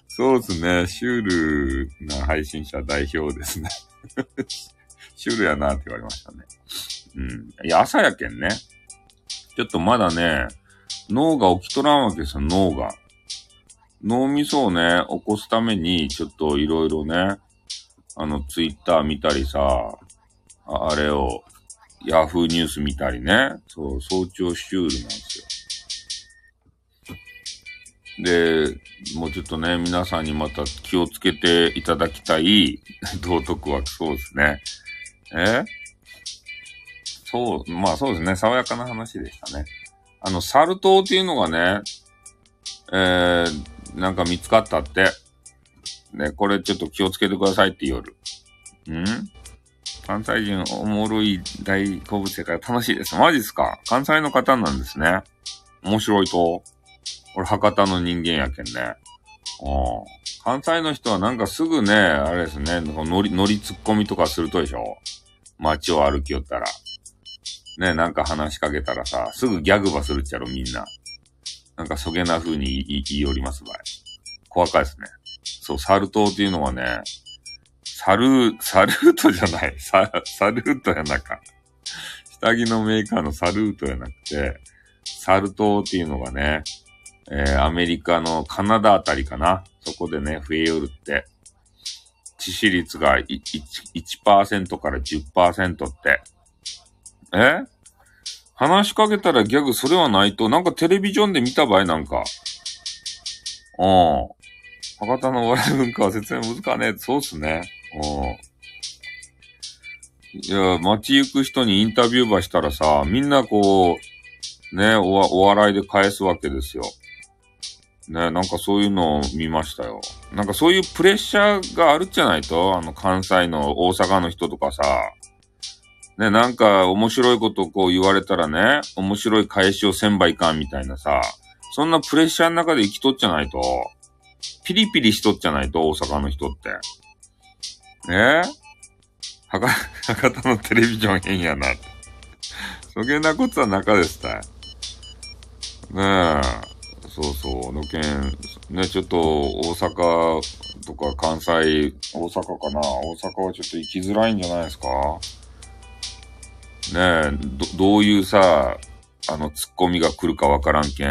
S1: そうですね。シュールな配信者代表ですね。シュールやなって言われましたね。うん。いや、朝やけんね。ちょっとまだね、脳が起きとらんわけですよ、脳が。脳みそをね、起こすために、ちょっといろいろね、あの、ツイッター見たりさ、ああれを、ヤフーニュース見たりね。そう、早朝シュールなんですよ。で、もうちょっとね、皆さんにまた気をつけていただきたい道徳はそうですね。え？そう、まあそうですね。爽やかな話でしたね。あの、サル痘っていうのがね、えー、なんか見つかったって。ね、これちょっと気をつけてくださいって夜。ん？関西人おもろい大好物世界楽しいです。マジっすか？関西の方なんですね。面白いと。俺博多の人間やけんね。うん。関西の人はなんかすぐね、あれですね、乗り、乗り突っ込みとかするとでしょ街を歩きよったら。ね、なんか話しかけたらさ、すぐギャグばするっちゃろ、みんな。なんかそげな風に言い言いおりますばい。怖かいですね。そう、サル痘っていうのはね、サル、サルートじゃない。サ、サルートやなか。下着のメーカーのサルートやなくて、サル痘っていうのがね、えー、アメリカのカナダあたりかな。そこでね、増えよるって。致死率が 1%, 1から10%って。え？話しかけたらギャグそれはないと、なんかテレビジョンで見た場合なんか。うん。博多のお笑い文化は説明難かねえ。そうっすね。うん。いや、街行く人にインタビューばしたらさ、みんなこう、ね、おお笑いで返すわけですよ。ね、なんかそういうのを見ましたよ。なんかそういうプレッシャーがあるじゃないと、あの関西の大阪の人とかさ、ね、なんか面白いことをこう言われたらね、面白い返しをせんばいかんみたいなさ、そんなプレッシャーの中で生きとっちゃないと、ピリピリしとっちゃないと、大阪の人って。ね？博多のテレビジョン変やな。そげなことは中ですた。ねえ。そうそう、あのけん、ね、ちょっと大阪とか関西、大阪かな？大阪はちょっと行きづらいんじゃないですか？ねえ、ど、どういうさ、あの、ツッコミが来るかわからんけん。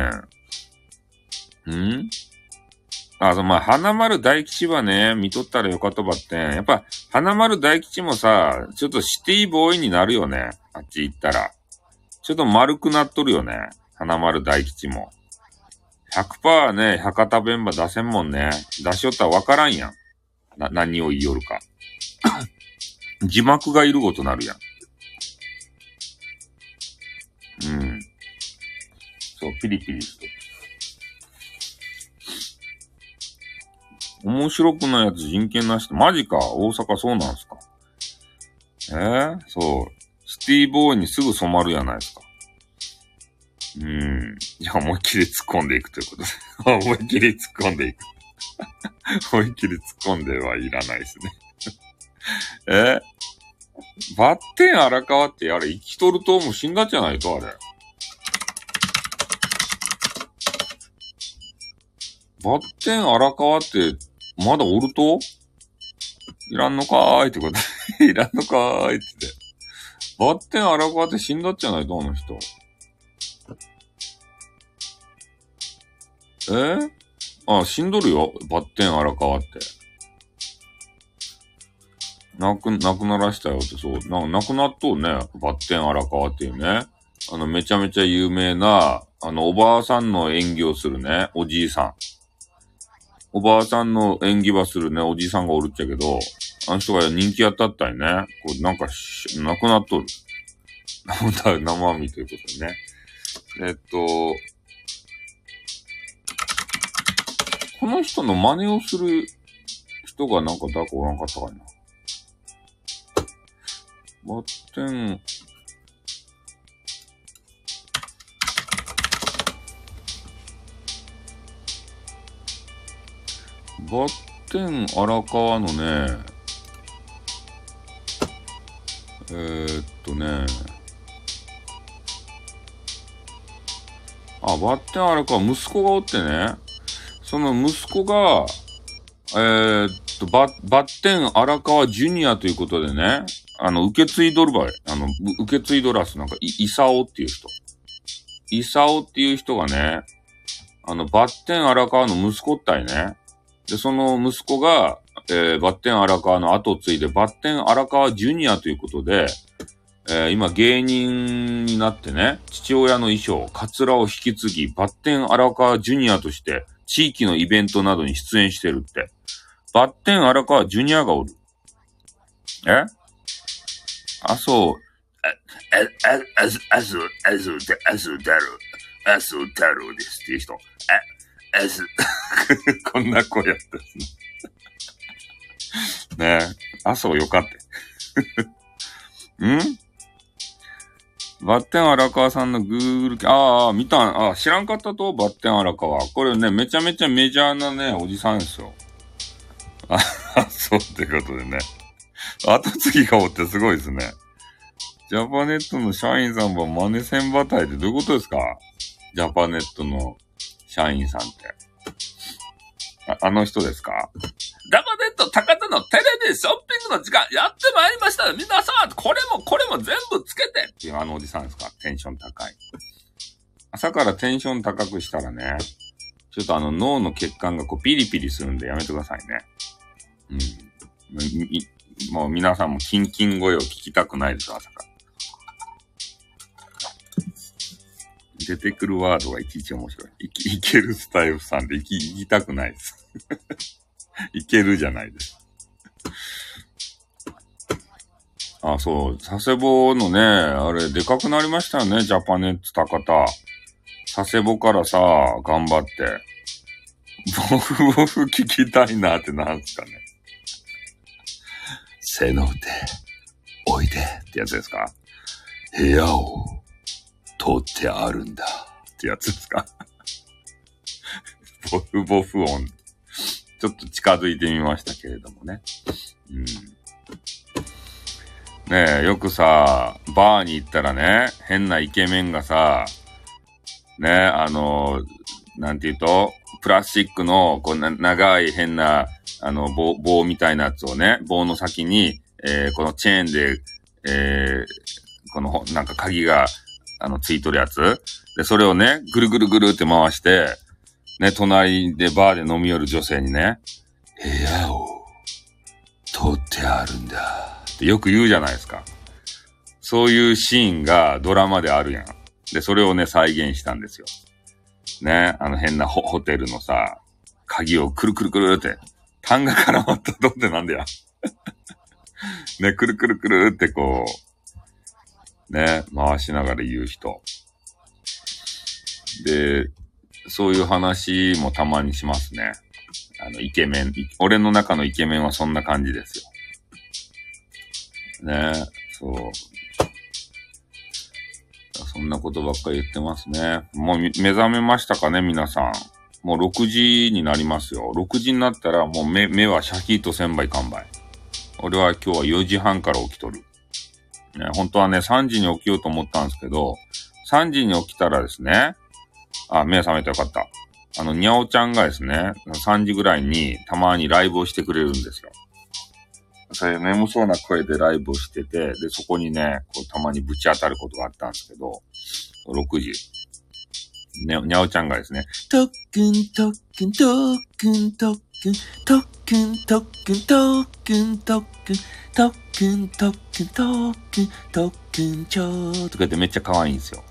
S1: ん？あ、そまあ、花丸大吉はね、見とったらよかったばってん。やっぱ、花丸大吉もさ、ちょっとシティボーイになるよね。あっち行ったら。ちょっと丸くなっとるよね。花丸大吉も。100%ね、博多弁ば出せんもんね。出しよったらわからんやん。な、何を言いよるか。字幕がいることなるやん。うん。そう、ピリピリしと。面白くないやつ人権なしと。マジか大阪そうなんすかえー、そう。シティボーイにすぐ染まるやないですか。うん。いや、思いっきり突っ込んでいくということで。思いっきり突っ込んでいく。思いっきり突っ込んではいらないですね。え？バッテン荒川ってあれ生きとるともう死んだんじゃないとあれ。バッテン荒川ってまだおると？いらんのかーいってこと。いらんのかーいって。バッテン荒川って死んだっじゃないとあの人。え？あ、死んどるよ。バッテン荒川って。亡く、亡くならしたよって、そう。な、亡くなっとうね。バッテン荒川っていうね。あの、めちゃめちゃ有名な、あの、おばあさんの演技をするね、おじいさん。おばあさんの演技はするね、おじいさんがおるっちゃけど、あの人が人気やったったいね。こう、なんか亡くなっとる。生身ということでね。えっと、この人の真似をする人がなんか誰かおらんかったかいな。バッテン、バッテン荒川のね、えー、っとね、あ、バッテン荒川、息子がおってね、その息子が、えー、っと、ババッテン荒川ジュニアということでね、あの、受け継いどるばい。あの、受け継いどらす、なんか、イサオっていう人。イサオっていう人がね、あの、バッテン荒川の息子ったいね。で、その息子が、えー、バッテン荒川の後を継いで、バッテン荒川ジュニアということで、えー、今芸人になってね、父親の衣装、カツラを引き継ぎ、バッテン荒川ジュニアとして、地域のイベントなどに出演してるって。バッテン荒川ジュニアがおる。え？あ、そう。あ、あ、あ、あす、あす、あす、あす、太郎、あす、太郎ですっていう人。あ、あす、こんな声やったですね。ねえ、あそうよかって。んバッテン荒川さんの Google、ああ、見た、あ知らんかったと、バッテン荒川。これね、めちゃめちゃメジャーなね、おじさんですよ。あ、そうってことでね。後継ぎがおってすごいですね。ジャパネットの社員さんはマネセンバタイってどういうことですか？ジャパネットの社員さんって。ああの人ですか？ダバネット高田のテレビショッピングの時間やってまいりました皆さんこれもこれも全部つけてっていうあのおじさんですか？テンション高い。朝からテンション高くしたらね、ちょっとあの脳の血管がこうピリピリするんでやめてくださいね。うん。もう皆さんもキンキン声を聞きたくないです、朝から。出てくるワードがいちいち面白い。いいけるスタイルさんで行き、行きたくないです。いけるじゃないです。あ、そう。佐世保のね、あれ、でかくなりましたよね、ジャパネッツ高田。佐世保からさ、頑張って。ボフボフ聞きたいなってなんすかね。背の腕、おいでってやつですか部屋を取ってあるんだってやつですか？ボフボフ音。ちょっと近づいてみましたけれどもね。うん。ねえ、よくさ、バーに行ったらね、変なイケメンがさ、ねえ、あの、なんて言うと、プラスチックの、こうな、長い変な、あの、棒、棒みたいなやつをね、棒の先に、えー、このチェーンで、えー、この、なんか鍵が、あの、ついとるやつ。で、それをね、ぐるぐるぐるって回して、ね、隣でバーで飲み寄る女性にね、部屋を取ってあるんだってよく言うじゃないですか。そういうシーンがドラマであるやん。で、それをね、再現したんですよ。ね、あの変なホテルのさ、鍵をくるくるくるって、単が絡まったとってなんだよ。ね、くるくるくるってこう、ね、回しながら言う人。で、そういう話もたまにしますね。あの、イケメン、俺の中のイケメンはそんな感じですよ。ねそう。そんなことばっかり言ってますね。もう目覚めましたかね、皆さん。もう6時になりますよ。6時になったらもう目、目はシャキッと1000倍完売。俺は今日は4時半から起きとる。ね、本当はね、3時に起きようと思ったんですけど、3時に起きたらですね、あ、目覚めてよかった。あの、にゃおちゃんがですね、3時ぐらいにたまにライブをしてくれるんですよ。それ眠そうな声でライブをしてて、で、そこにね、こうたまにぶち当たることがあったんですけど、6時。ね、にゃおちゃんがですね、
S2: とっくんとっくんとっくんとっくんとっくんとっくんとっくんとっくんとっくんとっくんとっくんと
S1: か言ってめっちゃ可愛いんですよ。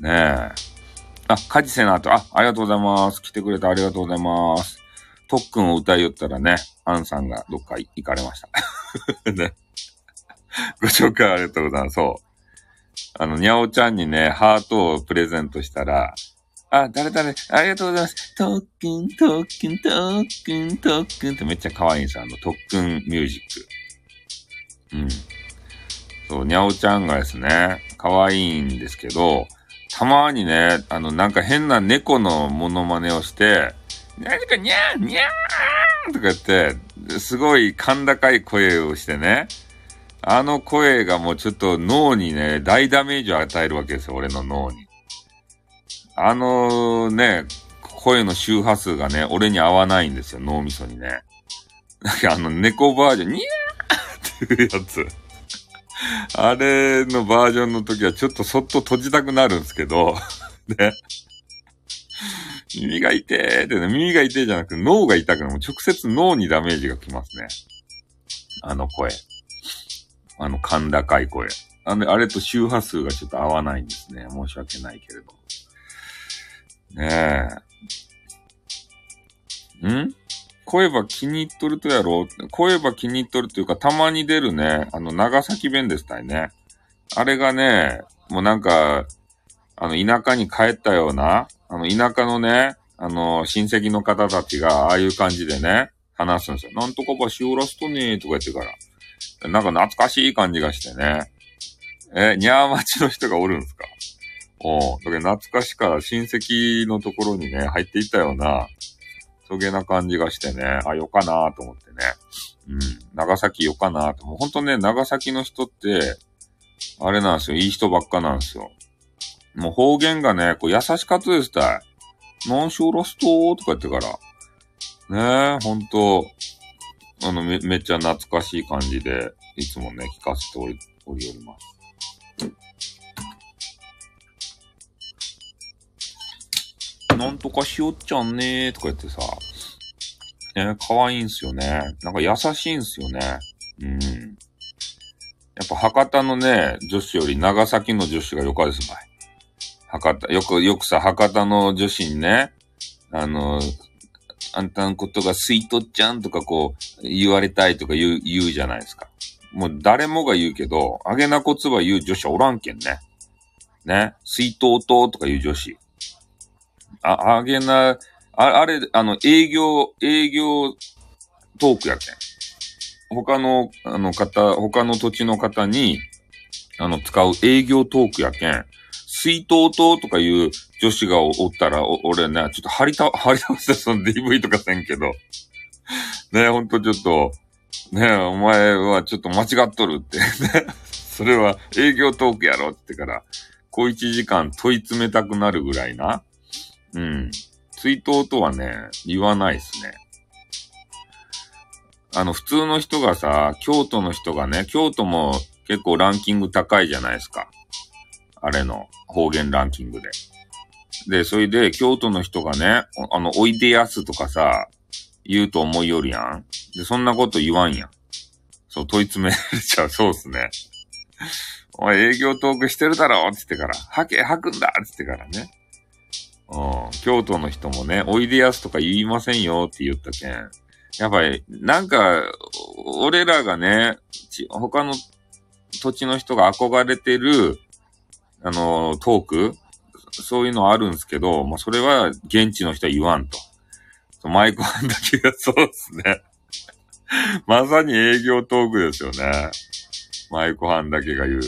S1: ねえ。あ、カジセナと、あ、ありがとうございます。来てくれてありがとうございます。特訓を歌いよったらね、アンさんがどっか行かれました。ね。ご紹介ありがとうございます。そう。あの、にゃおちゃんにね、ハートをプレゼントしたら、あ、誰誰、ありがとうございます。
S2: とっくんとっくんとっ
S1: てめっちゃ可愛いんですよ。あの、特訓ミュージック。うん。そう、にゃおちゃんがですね、可愛いんですけど、たまにね、あの、なんか変な猫のモノマネをして、何かにゃーにゃーとか言って、すごい甲高い声をしてね、あの声がもうちょっと脳にね、大ダメージを与えるわけですよ、俺の脳に。あのね、声の周波数がね、俺に合わないんですよ、脳みそにね。なんかあの猫バージョン、にゃーっていうやつ。あれのバージョンの時はちょっとそっと閉じたくなるんですけど、ね。耳が痛えってね、耳が痛えじゃなくて脳が痛くなる。も直接脳にダメージがきますね。あの声。あの甲高い声。あれ、あれと周波数がちょっと合わないんですね。申し訳ないけれど。ねえ。ん？声ば気に入っとるとやろ？声ば気に入っとるというか、たまに出るね、あの、長崎弁ですたいね。あれがね、もうなんか、あの、田舎に帰ったような、あの、田舎のね、あの、親戚の方たちが、ああいう感じでね、話すんですよ。なんとかばしおらすとねとか言ってから。なんか懐かしい感じがしてね。え、にゃー町の人がおるんですか？おう。だけど懐かしから親戚のところにね、入っていったような、そげな感じがしてね、あ、よかなと思ってね。うん。長崎よかなと。もうほんとね、長崎の人って、あれなんですよ。いい人ばっかなんですよ。もう方言がね、こう優しかったですたい。何しおろすととか言ってから。ねえ、ほんと、あの、め、めっちゃ懐かしい感じで、いつもね、聞かせており、おりおります。なんとかしおっちゃんねーとか言ってさ、ね、可愛いんすよね。なんか優しいんすよね。うん。やっぱ博多のね、女子より長崎の女子がよかですばい。博多、よく、よくさ、博多の女子にね、あの、あんたのことがスイートちゃんとかこう、言われたいとか言う、言うじゃないですか。もう誰もが言うけど、あげなこつば言う女子はおらんけんね。ね。スイートととか言う女子。あ、あげな、ああれ、あの、営業、営業トークやけん。他の、あの方、他の土地の方に、あの、使う営業トークやけん。水筒ととかいう女子がおったら、俺ね、ちょっと張りた、張り倒してその DV とかせんけど。ねほんとちょっと、ねお前はちょっと間違っとるって。それは営業トークやろってから、小一時間問い詰めたくなるぐらいな。うん。追悼とはね、言わないですね。あの、普通の人がさ、京都の人がね、京都も結構ランキング高いじゃないですか。あれの方言ランキングで。で、それで京都の人がね、あの、おいでやすとかさ、言うと思いよるやん。で、そんなこと言わんやん。そう、問い詰められちゃう。そうっすね。おい、営業トークしてるだろって言ってから、吐け、吐くんだって言ってからね。うん。京都の人もね、おいでやすとか言いませんよって言ったけん。やっぱり、なんか、俺らがね、他の土地の人が憧れてる、あの、トークそういうのあるんすけど、まあ、それは現地の人は言わんと。そうマイクハンだけがそうですね。まさに営業トークですよね。マイクハンだけが言う。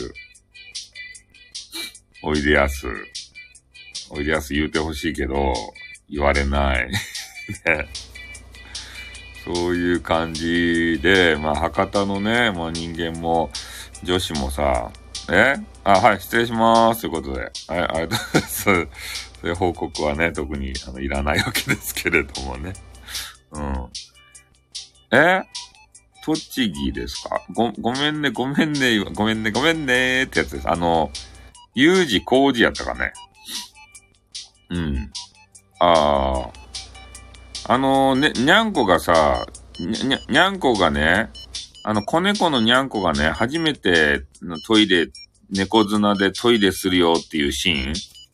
S1: おいでやす。おいでやす言うてほしいけど、言われない。ね。そういう感じで、まあ、博多のね、まあ人間も、女子もさ、え？あ、はい、失礼しまーす。ということで。はい、ありがとうございます。そういう報告はね、特に、あの、いらないわけですけれどもね。うん。え？栃木ですか？ご、ごめんね、ごめんね、ごめんね、ごめんねってやつです。あの、U 字工事やったかね。うん。ああ。あのね、にゃんこがさ、にゃ、にゃにゃんこがね、あの、子猫のにゃんこがね、初めてのトイレ、猫綱でトイレするよっていうシーン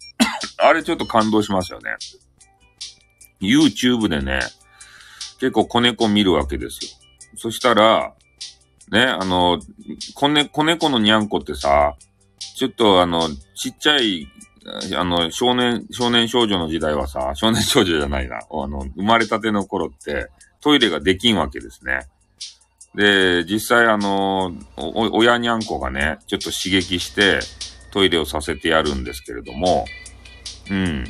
S1: あれちょっと感動しますよね。YouTube でね、結構子猫見るわけですよ。そしたら、ね、あの、子猫、子猫のにゃんこってさ、ちょっとあの、ちっちゃい、あの、少年、少年少女の時代はさ、少年少女じゃないな。あの、生まれたての頃って、トイレができんわけですね。で、実際あの、親にゃんこがね、ちょっと刺激して、トイレをさせてやるんですけれども、うん。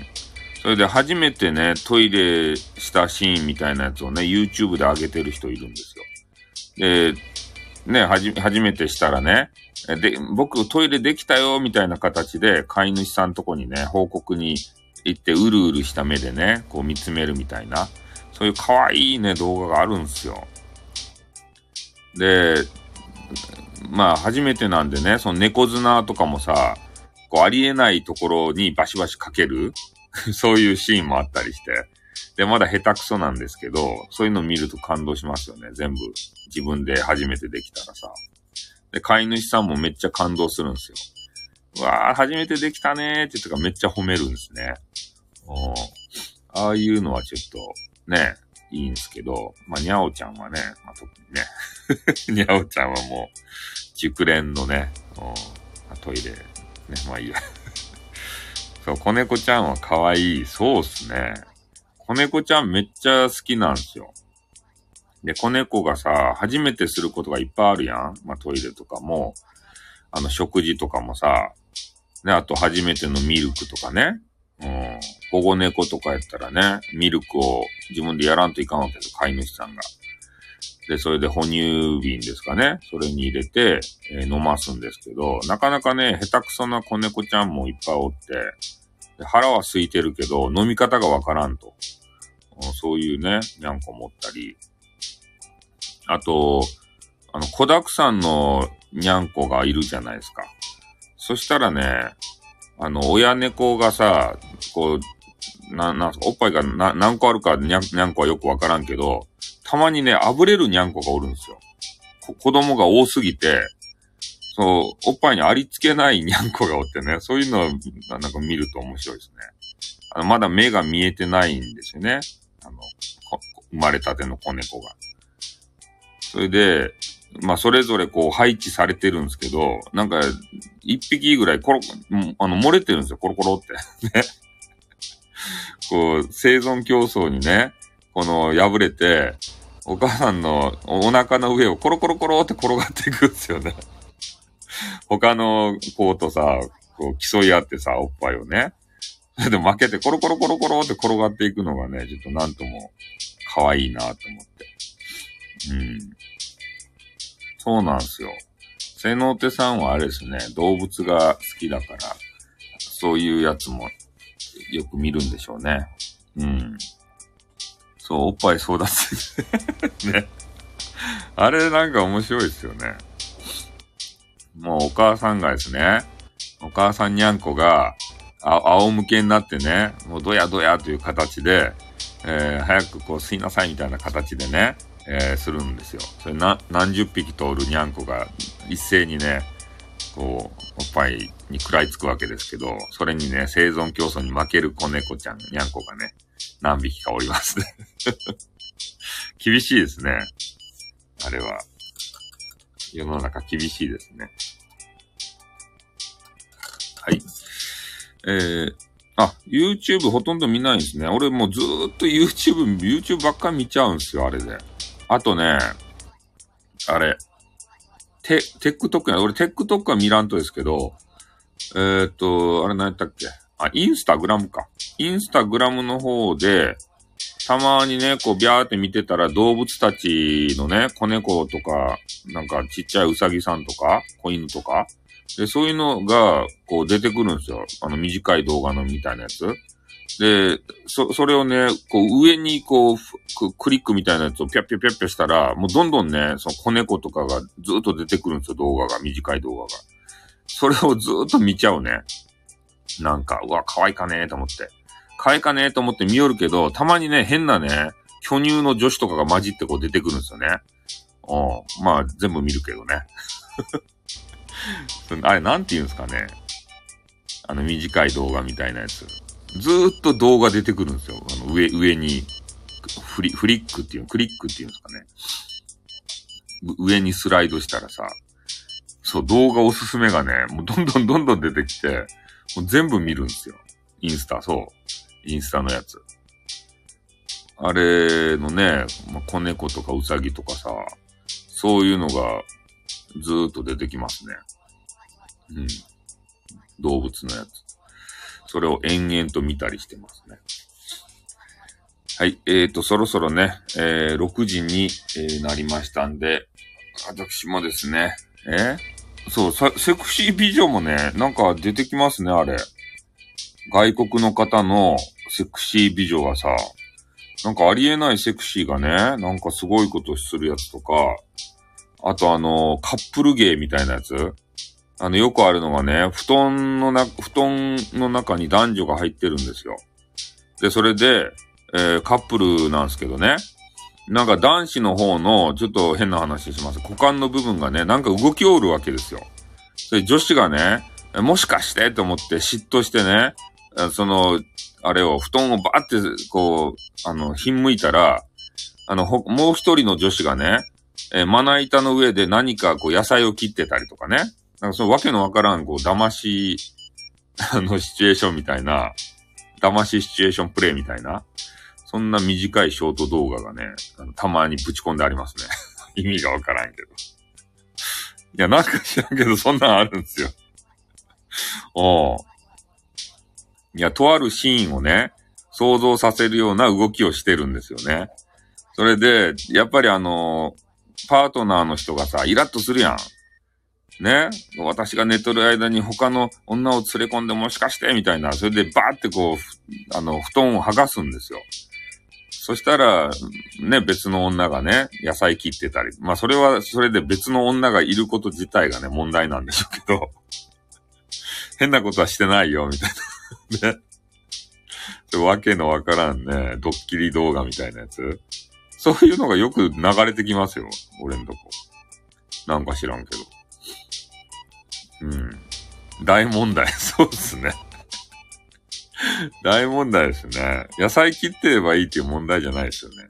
S1: それで初めてね、トイレしたシーンみたいなやつをね、YouTube で上げてる人いるんですよ。で、ね、はじ、初めてしたらね、で、僕トイレできたよ、みたいな形で、飼い主さんとこにね、報告に行って、うるうるした目でね、こう見つめるみたいな、そういう可愛いね、動画があるんですよ。で、まあ、初めてなんでね、その猫綱とかもさ、こう、ありえないところにバシバシかける そういうシーンもあったりして。で、まだ下手くそなんですけど、そういうの見ると感動しますよね。全部自分で初めてできたらさ。で、飼い主さんもめっちゃ感動するんですよ。うわー、初めてできたねーって言ってからめっちゃ褒めるんですね。うん。ああいうのはちょっと、ね、いいんですけど、まあ、にゃおちゃんはね、まあ、特にね、にゃおちゃんはもう、熟練のね、うん、トイレ、ね、まあいいや。そう、子猫ちゃんは可愛い。そうっすね。子猫ちゃんめっちゃ好きなんですよ。で、子猫がさ、初めてすることがいっぱいあるやん。まあ、トイレとかも、あの、食事とかもさ、ね、あと初めてのミルクとかね。うん。保護猫とかやったらね、ミルクを自分でやらんといかんわけです、飼い主さんが。で、それで哺乳瓶ですかね。それに入れて、えー飲ますんですけど、なかなかね、下手くそな子猫ちゃんもいっぱいおって、腹は空いてるけど、飲み方がわからんと。そういうね、にゃんこ持ったり。あと、あの、子沢山のにゃんこがいるじゃないですか。そしたらね、あの、親猫がさ、こう、な、な、おっぱいがな何個あるかにゃ、にゃんこはよくわからんけど、たまにね、あぶれるにゃんこがおるんですよ。子供が多すぎて、そう、おっぱいにありつけないにゃんこがおってね、そういうのをなんか見ると面白いですね。あの、まだ目が見えてないんですよね。あの、生まれたての子猫が。それで、まあ、それぞれこう配置されてるんですけど、なんか、一匹ぐらいコロ、あの、漏れてるんですよ、コロコロって。ね。こう、生存競争にね、この、破れて、お母さんのお腹の上をコロコロコロって転がっていくんですよね。他の子とさ、こう競い合ってさ、おっぱいをね。そ れで負けてコロコロコロコロって転がっていくのがね、ちょっとなんとも可愛いなと思って。うん。そうなんですよ。瀬能手さんはあれですね、動物が好きだから、そういうやつもよく見るんでしょうね。うん。そう、おっぱい争奪ね。あれなんか面白いですよね。もうお母さんがですね、お母さんにゃんこが、あ仰向けになってね、もうどやどやという形で、えー早くこう吸いなさいみたいな形でね、えーするんですよ。それな、何十匹とおるにゃんこが一斉にね、こう、おっぱいに食らいつくわけですけど、それにね、生存競争に負ける子猫ちゃん、にゃんこがね、何匹かおりますね。厳しいですね。あれは。世の中厳しいですね。はい。えー、あ、YouTube ほとんど見ないんですね。俺もうずーっと YouTube、YouTube ばっかり見ちゃうんですよ、あれで。あとね、あれ、テ、TikTok や、俺 TikTok は見らんとですけど、えーっと、あれ何やったっけ？あ、インスタグラムか。インスタグラムの方で、たまにね、こう、ビャーって見てたら動物たちのね、子猫とか、なんかちっちゃいウサギさんとか、子犬とか、で、そういうのが、こう出てくるんですよ。あの短い動画のみたいなやつ。で、そ、それをね、こう上にこう、クリックみたいなやつをピャッピャッピャッしたら、もうどんどんね、その子猫とかがずっと出てくるんですよ、動画が、短い動画が。それをずっと見ちゃうね。なんか、うわ、可愛いかねーと思って。可愛いかねーと思って見よるけど、たまにね、変なね、巨乳の女子とかが混じってこう出てくるんですよね。うん。まあ、全部見るけどね。あれ、なんて言うんですかね。あの、短い動画みたいなやつ。ずーっと動画出てくるんですよ。あの、上、上に、フリ、フリックっていう、クリックっていうんですかね。上にスライドしたらさ、そう、動画おすすめがね、もうどんどんどんどん出てきて、もう全部見るんですよ。インスタ、そう。インスタのやつ。あれのね、まあ、子猫とかウサギとかさ、そういうのがずーっと出てきますね。うん。動物のやつ。それを延々と見たりしてますね。はい。えーと、そろそろね、えー、6時に、えー、なりましたんで、私もですね、えー、そうさ、セクシー美女もね、なんか出てきますね、あれ。外国の方のセクシー美女がさ、なんかありえないセクシーがね、なんかすごいことするやつとか、あとあの、カップル芸みたいなやつあの、よくあるのがね、布団のな、布団の中に男女が入ってるんですよ。で、それで、えー、カップルなんですけどね。なんか男子の方の、ちょっと変な話します。股間の部分がね、なんか動きおるわけですよ。で、女子がね、もしかしてと思って嫉妬してね、その、あれを、布団をバーって、こう、あの、ひんむいたら、あの、ほもう一人の女子がね、えー、まな板の上で何かこう野菜を切ってたりとかね。なんかそのわけのわからん、こう、騙し、あの、シチュエーションみたいな、騙しシチュエーションプレイみたいな、そんな短いショート動画がね、あのたまにぶち込んでありますね。意味がわからんけど。いや、なんか知らんけど、そんなんあるんですよ。おいや、とあるシーンをね、想像させるような動きをしてるんですよね。それで、やっぱりあのパートナーの人がさ、イラッとするやん。ね？私が寝とる間に他の女を連れ込んでもしかしてみたいな。それでバーってこう、あの、布団を剥がすんですよ。そしたら、ね、別の女がね、野菜切ってたり。まあ、それは、それで別の女がいること自体がね、問題なんでしょうけど。変なことはしてないよ、みたいな。ね。わけのわからんね、ドッキリ動画みたいなやつ。そういうのがよく流れてきますよ。俺んとこ。なんか知らんけど。うん。大問題。そうっすね。大問題ですね。野菜切ってればいいっていう問題じゃないですよね。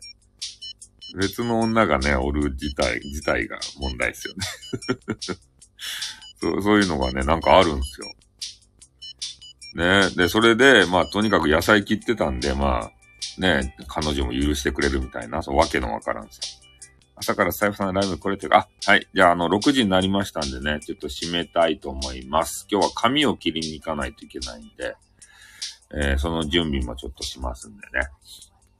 S1: 別の女がね、おる自体、自体が問題ですよね そう。そういうのがね、なんかあるんですよ。ね。で、それで、まあ、とにかく野菜切ってたんで、まあ、ね、彼女も許してくれるみたいな、そう、わけのわからんさ。朝からスタイフさんのライブこれてるあ、はい。じゃあ、あの、6時になりましたんでね、ちょっと締めたいと思います。今日は髪を切りに行かないといけないんで、えー、その準備もちょっとしますんでね。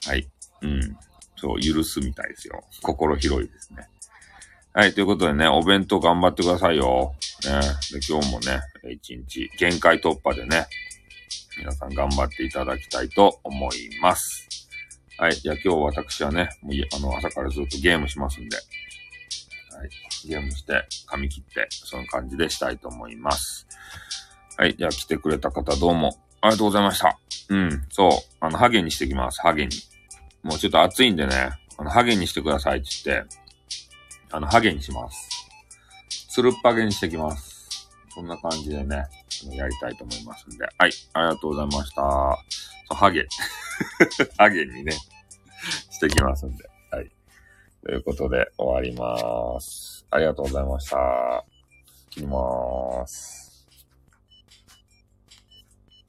S1: はい。うん。そう、許すみたいですよ。心広いですね。はい。ということでね、お弁当頑張ってくださいよ。ね。で、今日もね、一日限界突破でね、皆さん頑張っていただきたいと思います。はい。じゃあ今日私はね、もうあの、朝からずっとゲームしますんで、はい。ゲームして、髪切って、その感じでしたいと思います。はい。じゃあ来てくれた方どうもありがとうございました。うん。そう。あの、ハゲにしてきます。ハゲに。もうちょっと暑いんでね、あの、ハゲにしてくださいって言って、あの、ハゲにします。スルッパゲにしてきます。そんな感じでね、やりたいと思いますんで。はい、ありがとうございました。ハゲ。ハゲにね、してきますんで。はい。ということで、終わります。ありがとうございました。切りまーす。